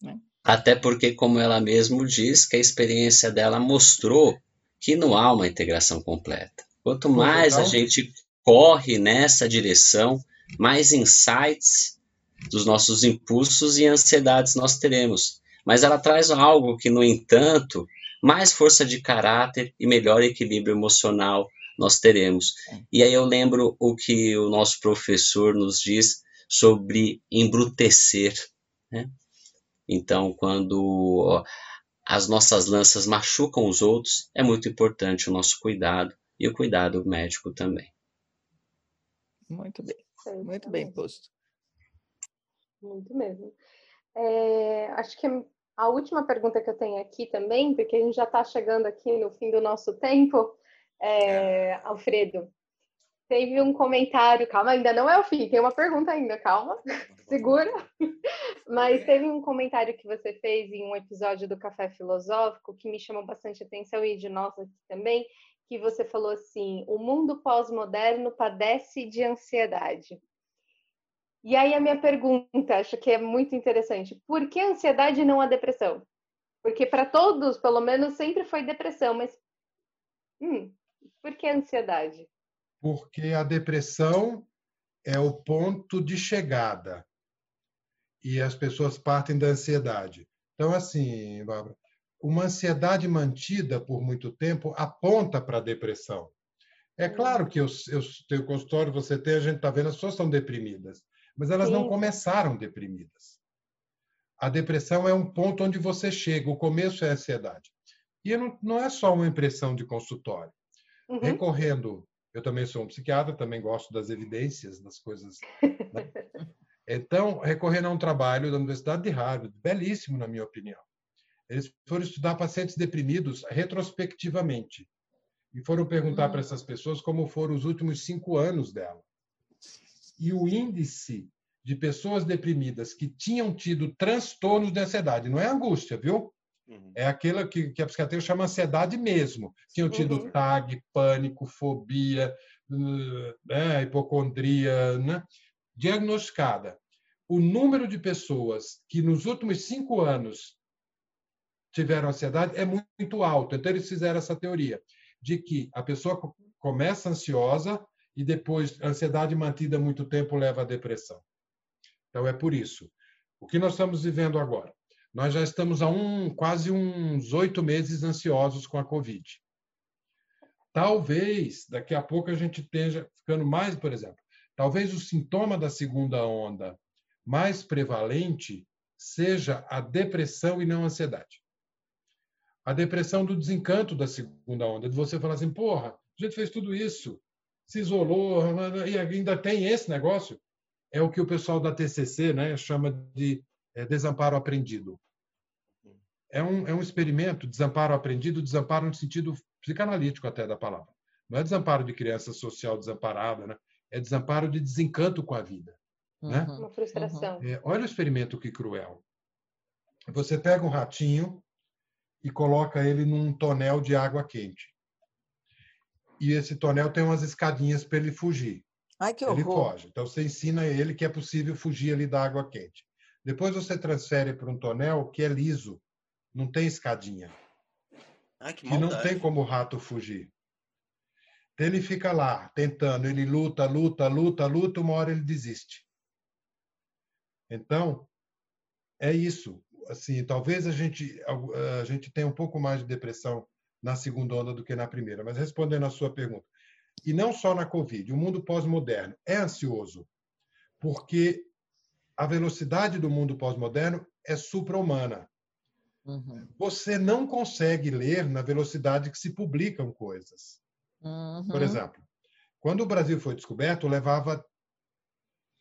Né? Até porque, como ela mesmo diz, que a experiência dela mostrou que não há uma integração completa. Quanto mais a gente corre nessa direção, mais insights dos nossos impulsos e ansiedades nós teremos. Mas ela traz algo que, no entanto, mais força de caráter e melhor equilíbrio emocional nós teremos. E aí eu lembro o que o nosso professor nos diz sobre embrutecer. Né? Então, quando as nossas lanças machucam os outros, é muito importante o nosso cuidado e o cuidado médico também. Muito bem, muito bem posto. Muito mesmo. É, acho que a última pergunta que eu tenho aqui também, porque a gente já está chegando aqui no fim do nosso tempo, é, Alfredo, teve um comentário, calma, ainda não é o fim, tem uma pergunta ainda, calma, [LAUGHS] segura. Mas teve um comentário que você fez em um episódio do Café Filosófico que me chamou bastante atenção e de nós aqui também, que você falou assim: o mundo pós-moderno padece de ansiedade. E aí a minha pergunta, acho que é muito interessante: por que ansiedade e não a depressão? Porque para todos, pelo menos, sempre foi depressão, mas hum, por que ansiedade? Porque a depressão é o ponto de chegada e as pessoas partem da ansiedade. Então, assim, Bárbara, uma ansiedade mantida por muito tempo aponta para a depressão. É hum. claro que eu, eu tenho consultório, você tem, a gente está vendo, as pessoas estão deprimidas, mas elas Sim. não começaram deprimidas. A depressão é um ponto onde você chega, o começo é a ansiedade. E não, não é só uma impressão de consultório. Uhum. Recorrendo, eu também sou um psiquiatra, também gosto das evidências, das coisas. Né? [LAUGHS] Então, recorrendo a um trabalho da Universidade de Harvard, belíssimo, na minha opinião. Eles foram estudar pacientes deprimidos retrospectivamente e foram perguntar uhum. para essas pessoas como foram os últimos cinco anos dela. E o índice de pessoas deprimidas que tinham tido transtornos de ansiedade, não é angústia, viu? Uhum. É aquela que, que a psiquiatria chama ansiedade mesmo. Tinham tido uhum. TAG, pânico, fobia, né, hipocondria, né? diagnosticada. O número de pessoas que nos últimos cinco anos tiveram ansiedade é muito alto. Então, eles fizeram essa teoria de que a pessoa começa ansiosa e depois a ansiedade mantida muito tempo leva à depressão. Então, é por isso. O que nós estamos vivendo agora? Nós já estamos há um, quase uns oito meses ansiosos com a Covid. Talvez daqui a pouco a gente esteja ficando mais, por exemplo, talvez o sintoma da segunda onda mais prevalente seja a depressão e não a ansiedade a depressão do desencanto da segunda onda, de você falar assim, porra, a gente fez tudo isso, se isolou, e ainda tem esse negócio. É o que o pessoal da TCC né, chama de é, desamparo aprendido. É um, é um experimento, desamparo aprendido, desamparo no sentido psicanalítico até da palavra. Não é desamparo de criança social desamparada, né? é desamparo de desencanto com a vida. Né? Uhum. Né? Uma frustração. É, olha o experimento que cruel. Você pega um ratinho, e coloca ele num tonel de água quente. E esse tonel tem umas escadinhas para ele fugir. Ai, que horror. Ele foge. Então você ensina ele que é possível fugir ali da água quente. Depois você transfere para um tonel que é liso, não tem escadinha. Ai, que e não tem como o rato fugir. Então, ele fica lá tentando, ele luta, luta, luta, luta, uma hora ele desiste. Então, é isso assim, talvez a gente a gente tenha um pouco mais de depressão na segunda onda do que na primeira, mas respondendo à sua pergunta, e não só na Covid, o mundo pós-moderno é ansioso, porque a velocidade do mundo pós-moderno é supra-humana. Uhum. Você não consegue ler na velocidade que se publicam coisas. Uhum. Por exemplo, quando o Brasil foi descoberto, levava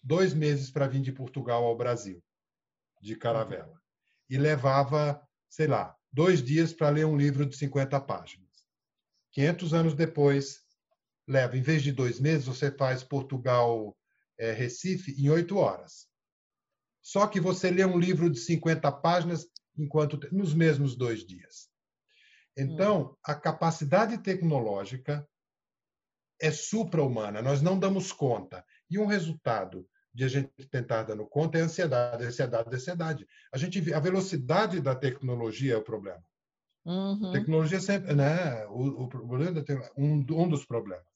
dois meses para vir de Portugal ao Brasil, de caravela e levava, sei lá, dois dias para ler um livro de 50 páginas. 500 anos depois, leva, em vez de dois meses, você faz Portugal, é, Recife em oito horas. Só que você lê um livro de 50 páginas enquanto nos mesmos dois dias. Então, a capacidade tecnológica é supra-humana, nós não damos conta. E um resultado de a gente tentar dando conta é ansiedade, ansiedade, ansiedade. A gente a velocidade da tecnologia é o problema. Uhum. Tecnologia sempre, né? O, o problema um, um dos problemas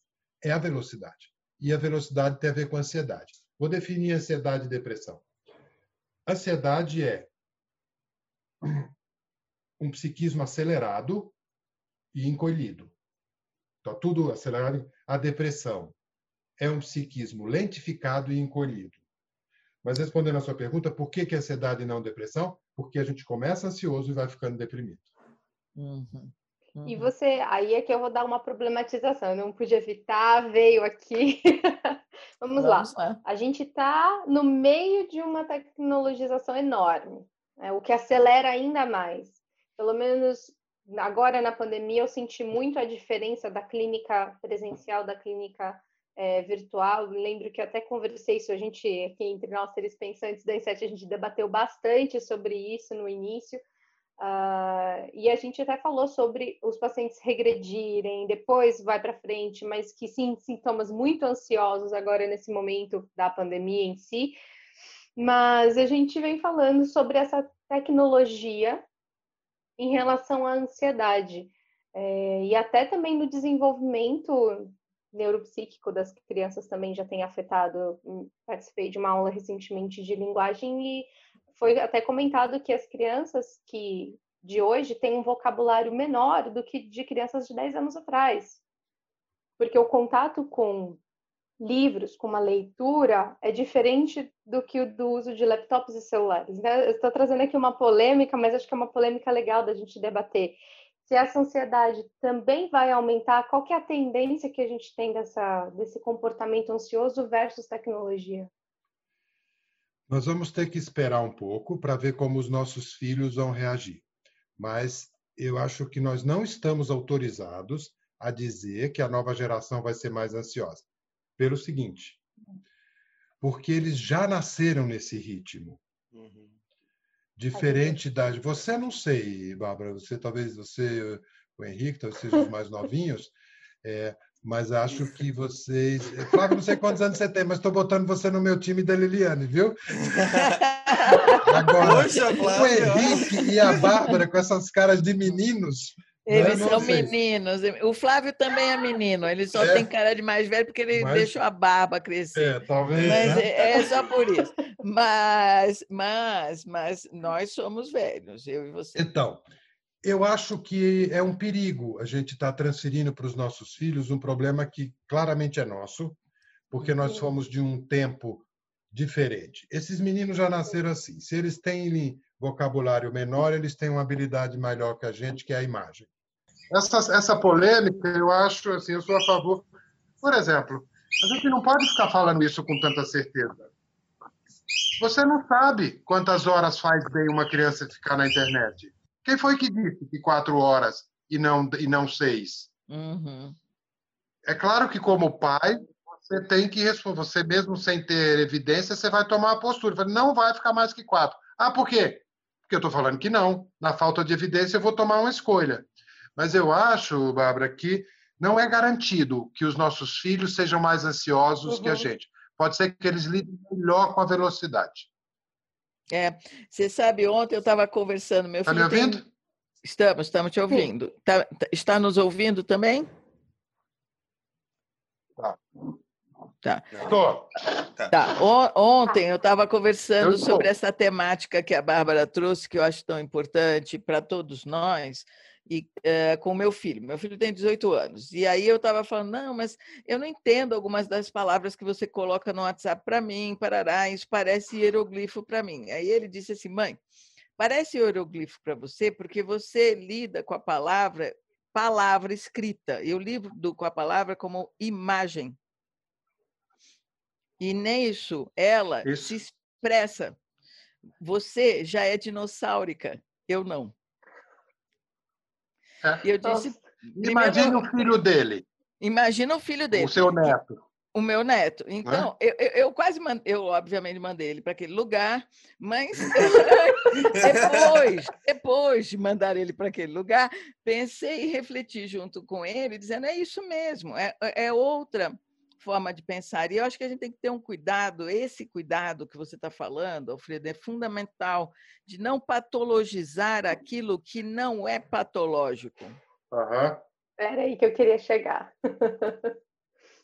é a velocidade. E a velocidade tem a ver com ansiedade. Vou definir ansiedade e depressão. Ansiedade é um psiquismo acelerado e encolhido. Então, tudo acelerado. A depressão é um psiquismo lentificado e encolhido. Mas respondendo à sua pergunta, por que, que ansiedade e não depressão? Porque a gente começa ansioso e vai ficando deprimido. Uhum. Uhum. E você, aí é que eu vou dar uma problematização, eu não pude evitar, veio aqui. Vamos, [LAUGHS] Vamos lá. lá. A gente está no meio de uma tecnologização enorme, né? o que acelera ainda mais. Pelo menos agora na pandemia eu senti muito a diferença da clínica presencial da clínica é, virtual. Lembro que até conversei isso, a gente, aqui entre nós, seres pensantes da Inset, a gente debateu bastante sobre isso no início. Uh, e a gente até falou sobre os pacientes regredirem, depois vai para frente, mas que sim, sintomas muito ansiosos agora nesse momento da pandemia em si. Mas a gente vem falando sobre essa tecnologia em relação à ansiedade. É, e até também no desenvolvimento neuropsíquico das crianças também já tem afetado. Hum, participei de uma aula recentemente de linguagem e foi até comentado que as crianças que de hoje têm um vocabulário menor do que de crianças de 10 anos atrás. Porque o contato com livros, com uma leitura, é diferente do que o do uso de laptops e celulares. Né? Eu estou trazendo aqui uma polêmica, mas acho que é uma polêmica legal da gente debater. Se essa ansiedade também vai aumentar, qual que é a tendência que a gente tem dessa, desse comportamento ansioso versus tecnologia? Nós vamos ter que esperar um pouco para ver como os nossos filhos vão reagir. Mas eu acho que nós não estamos autorizados a dizer que a nova geração vai ser mais ansiosa pelo seguinte, porque eles já nasceram nesse ritmo. Uhum. Diferente da. Você não sei, Bárbara, você talvez você, o Henrique, talvez sejam os mais novinhos, [LAUGHS] é, mas acho que vocês. Flávio, não sei quantos anos você tem, mas estou botando você no meu time da Liliane, viu? [LAUGHS] Agora, Poxa, o Henrique e a Bárbara, com essas caras de meninos, eles são meninos. O Flávio também é menino. Ele só é. tem cara de mais velho porque ele mas... deixou a barba crescer. É, talvez. Mas né? é, é só por isso. Mas, mas, mas nós somos velhos, eu e você. Então, eu acho que é um perigo a gente estar tá transferindo para os nossos filhos um problema que claramente é nosso, porque nós fomos de um tempo diferente. Esses meninos já nasceram assim. Se eles têm vocabulário menor, eles têm uma habilidade maior que a gente, que é a imagem. Essa, essa polêmica, eu acho, assim, eu sou a favor. Por exemplo, a gente não pode ficar falando isso com tanta certeza. Você não sabe quantas horas faz bem uma criança ficar na internet. Quem foi que disse que quatro horas e não, e não seis? Uhum. É claro que, como pai, você tem que responder. Você mesmo sem ter evidência, você vai tomar a postura. Não vai ficar mais que quatro. Ah, por quê? Porque eu estou falando que não. Na falta de evidência, eu vou tomar uma escolha. Mas eu acho, Bárbara, que não é garantido que os nossos filhos sejam mais ansiosos uhum. que a uhum. gente. Pode ser que eles lidem melhor com a velocidade. É, você sabe, ontem eu estava conversando, meu filho. Está me ouvindo? Tem... Estamos, estamos te ouvindo. Tá, tá, está nos ouvindo também? Tá. Tá. Estou. Tá. tá. Ontem eu estava conversando eu sobre essa temática que a Bárbara trouxe, que eu acho tão importante para todos nós, e é, com meu filho. Meu filho tem 18 anos. E aí eu estava falando, não, mas eu não entendo algumas das palavras que você coloca no WhatsApp para mim, parará, isso parece hieroglifo para mim. Aí ele disse assim, mãe, parece hieroglifo para você porque você lida com a palavra palavra escrita. Eu lido com a palavra como imagem. E nisso ela isso. se expressa. Você já é dinossáurica, eu não. É. E eu disse. Imagina o filho dele. Imagina o filho dele. O seu neto. O meu neto. Então, é? eu, eu, eu, quase mandei, eu obviamente mandei ele para aquele lugar, mas [LAUGHS] depois, depois de mandar ele para aquele lugar, pensei e refleti junto com ele, dizendo: é isso mesmo, é, é outra forma de pensar. E eu acho que a gente tem que ter um cuidado, esse cuidado que você está falando, Alfredo, é fundamental, de não patologizar aquilo que não é patológico. Uhum. Era aí que eu queria chegar. [LAUGHS]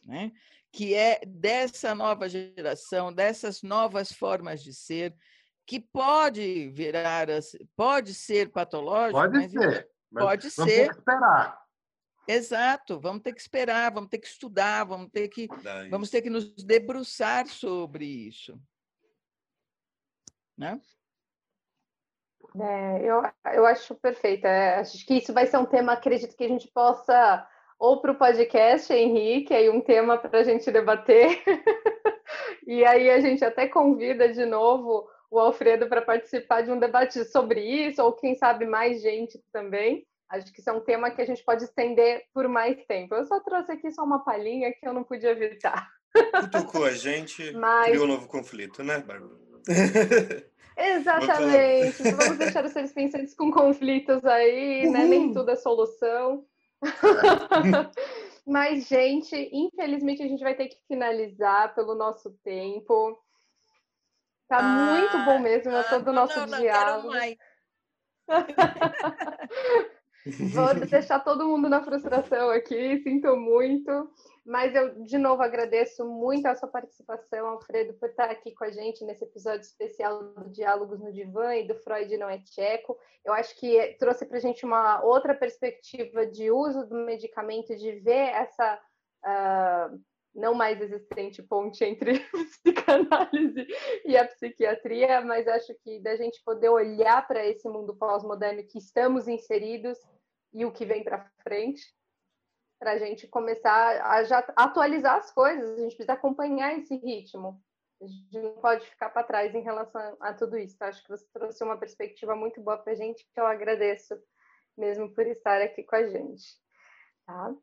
né? Que é dessa nova geração, dessas novas formas de ser, que pode virar, pode ser patológico, pode mas ser. Pode ser. esperar. Exato, vamos ter que esperar, vamos ter que estudar, vamos ter que, vamos ter que nos debruçar sobre isso. Né? É, eu, eu acho perfeito. É, acho que isso vai ser um tema, acredito que a gente possa, ou para o podcast, Henrique, aí um tema para a gente debater. [LAUGHS] e aí a gente até convida de novo o Alfredo para participar de um debate sobre isso, ou quem sabe mais gente também. Acho que isso é um tema que a gente pode estender por mais tempo. Eu só trouxe aqui só uma palhinha que eu não podia evitar. Cutucou a gente, [LAUGHS] Mas... criou um novo conflito, né, Bárbara? [LAUGHS] Exatamente. Vamos deixar os seres pensantes com conflitos aí, né? Nem tudo é solução. [LAUGHS] Mas, gente, infelizmente a gente vai ter que finalizar pelo nosso tempo. Tá ah, muito bom mesmo, ah, todo o nosso não, não, diálogo. Quero mais. Vou [LAUGHS] deixar todo mundo na frustração aqui, sinto muito. Mas eu, de novo, agradeço muito a sua participação, Alfredo, por estar aqui com a gente nesse episódio especial do Diálogos no Divã e do Freud Não é Tcheco. Eu acho que trouxe para a gente uma outra perspectiva de uso do medicamento, de ver essa uh, não mais existente ponte entre a [LAUGHS] psicanálise e a psiquiatria, mas acho que da gente poder olhar para esse mundo pós-moderno que estamos inseridos e o que vem para frente, para a gente começar a já atualizar as coisas, a gente precisa acompanhar esse ritmo. A gente não pode ficar para trás em relação a tudo isso. Acho que você trouxe uma perspectiva muito boa para a gente, que eu agradeço mesmo por estar aqui com a gente. Tá?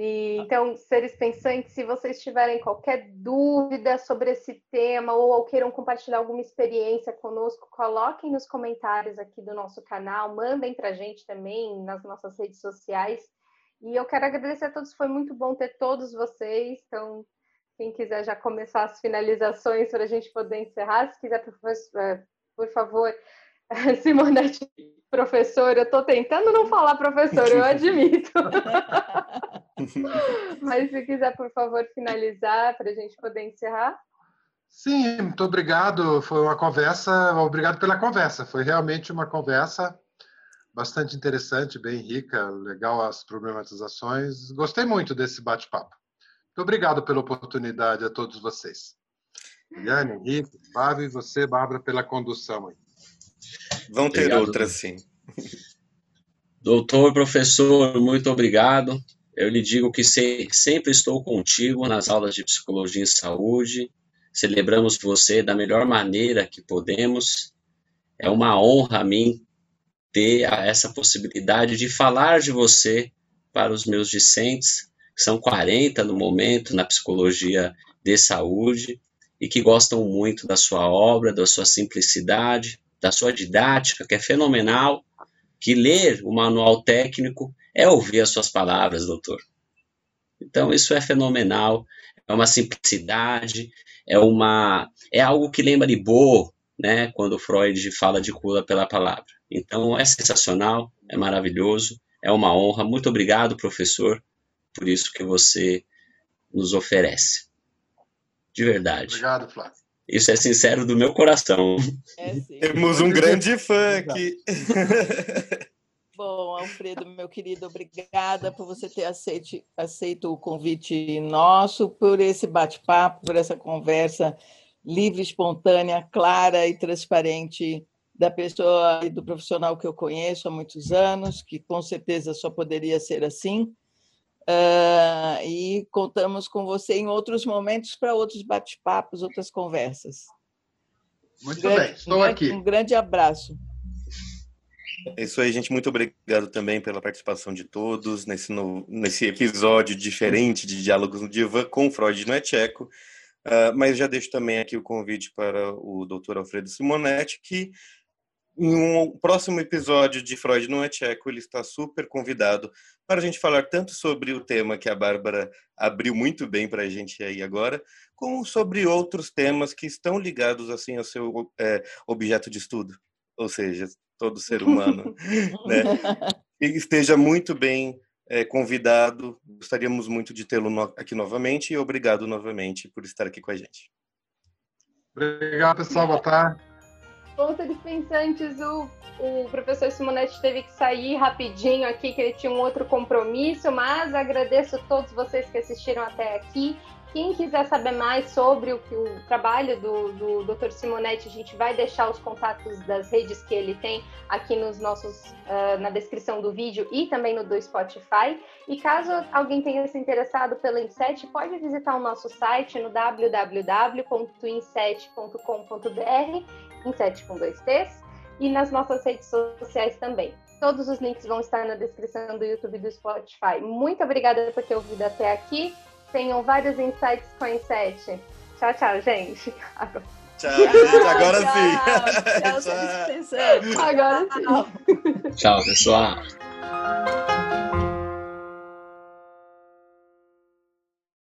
E, então, seres pensantes, se vocês tiverem qualquer dúvida sobre esse tema ou queiram compartilhar alguma experiência conosco, coloquem nos comentários aqui do nosso canal, mandem para a gente também nas nossas redes sociais. E eu quero agradecer a todos, foi muito bom ter todos vocês. Então, quem quiser já começar as finalizações para a gente poder encerrar, se quiser, por favor, Simonete, [LAUGHS] professor, eu estou tentando não falar professor, eu [LAUGHS] admito. [LAUGHS] Mas se quiser, por favor, finalizar para a gente poder encerrar. Sim, muito obrigado. Foi uma conversa, obrigado pela conversa. Foi realmente uma conversa bastante interessante, bem rica, legal as problematizações. Gostei muito desse bate-papo. Muito obrigado pela oportunidade a todos vocês. Eliane, Henrique, Fábio e você, Bárbara, pela condução aí. Vão ter obrigado, outras, sim. Doutor, professor, muito obrigado. Eu lhe digo que sempre estou contigo nas aulas de psicologia e saúde. Celebramos você da melhor maneira que podemos. É uma honra a mim ter essa possibilidade de falar de você para os meus discentes, que são 40 no momento na psicologia de saúde e que gostam muito da sua obra, da sua simplicidade, da sua didática, que é fenomenal, que ler o manual técnico é ouvir as suas palavras, doutor. Então, isso é fenomenal, é uma simplicidade, é uma é algo que lembra de Bo, né, quando Freud fala de cura pela palavra. Então, é sensacional, é maravilhoso, é uma honra. Muito obrigado, professor, por isso que você nos oferece. De verdade. Obrigado, Flávio. Isso é sincero do meu coração. É, Temos um grande fã aqui. [LAUGHS] Bom, Alfredo, meu querido, obrigada por você ter aceito, aceito o convite nosso, por esse bate-papo, por essa conversa livre, espontânea, clara e transparente da pessoa e do profissional que eu conheço há muitos anos, que com certeza só poderia ser assim. Uh, e contamos com você em outros momentos para outros bate-papos, outras conversas. Muito um bem, estou um aqui. Um grande abraço. É isso aí, gente. Muito obrigado também pela participação de todos nesse, no, nesse episódio diferente de Diálogos no Divã com Freud no Etcheco. Uh, mas já deixo também aqui o convite para o Dr. Alfredo Simonetti, que em um próximo episódio de Freud não é tcheco, ele está super convidado para a gente falar tanto sobre o tema que a Bárbara abriu muito bem para a gente aí agora, como sobre outros temas que estão ligados assim ao seu é, objeto de estudo, ou seja, todo ser humano, né? [LAUGHS] E esteja muito bem é, convidado. Gostaríamos muito de tê-lo no aqui novamente e obrigado novamente por estar aqui com a gente. Obrigado, pessoal. Boa tarde. Ponto dispensantes, o, o professor Simonetti teve que sair rapidinho aqui, que ele tinha um outro compromisso, mas agradeço a todos vocês que assistiram até aqui. Quem quiser saber mais sobre o, o trabalho do, do Dr. Simonetti, a gente vai deixar os contatos das redes que ele tem aqui nos nossos, uh, na descrição do vídeo e também no do Spotify. E caso alguém tenha se interessado pelo Inset, pode visitar o nosso site no www.inset.com.br, Inset com dois T's, e nas nossas redes sociais também. Todos os links vão estar na descrição do YouTube e do Spotify. Muito obrigada por ter ouvido até aqui tenham vários insights com a Inset. Tchau, tchau, gente. Agora... Tchau, gente. Agora sim. Tchau, tchau. [LAUGHS] Agora sim. Tchau, pessoal.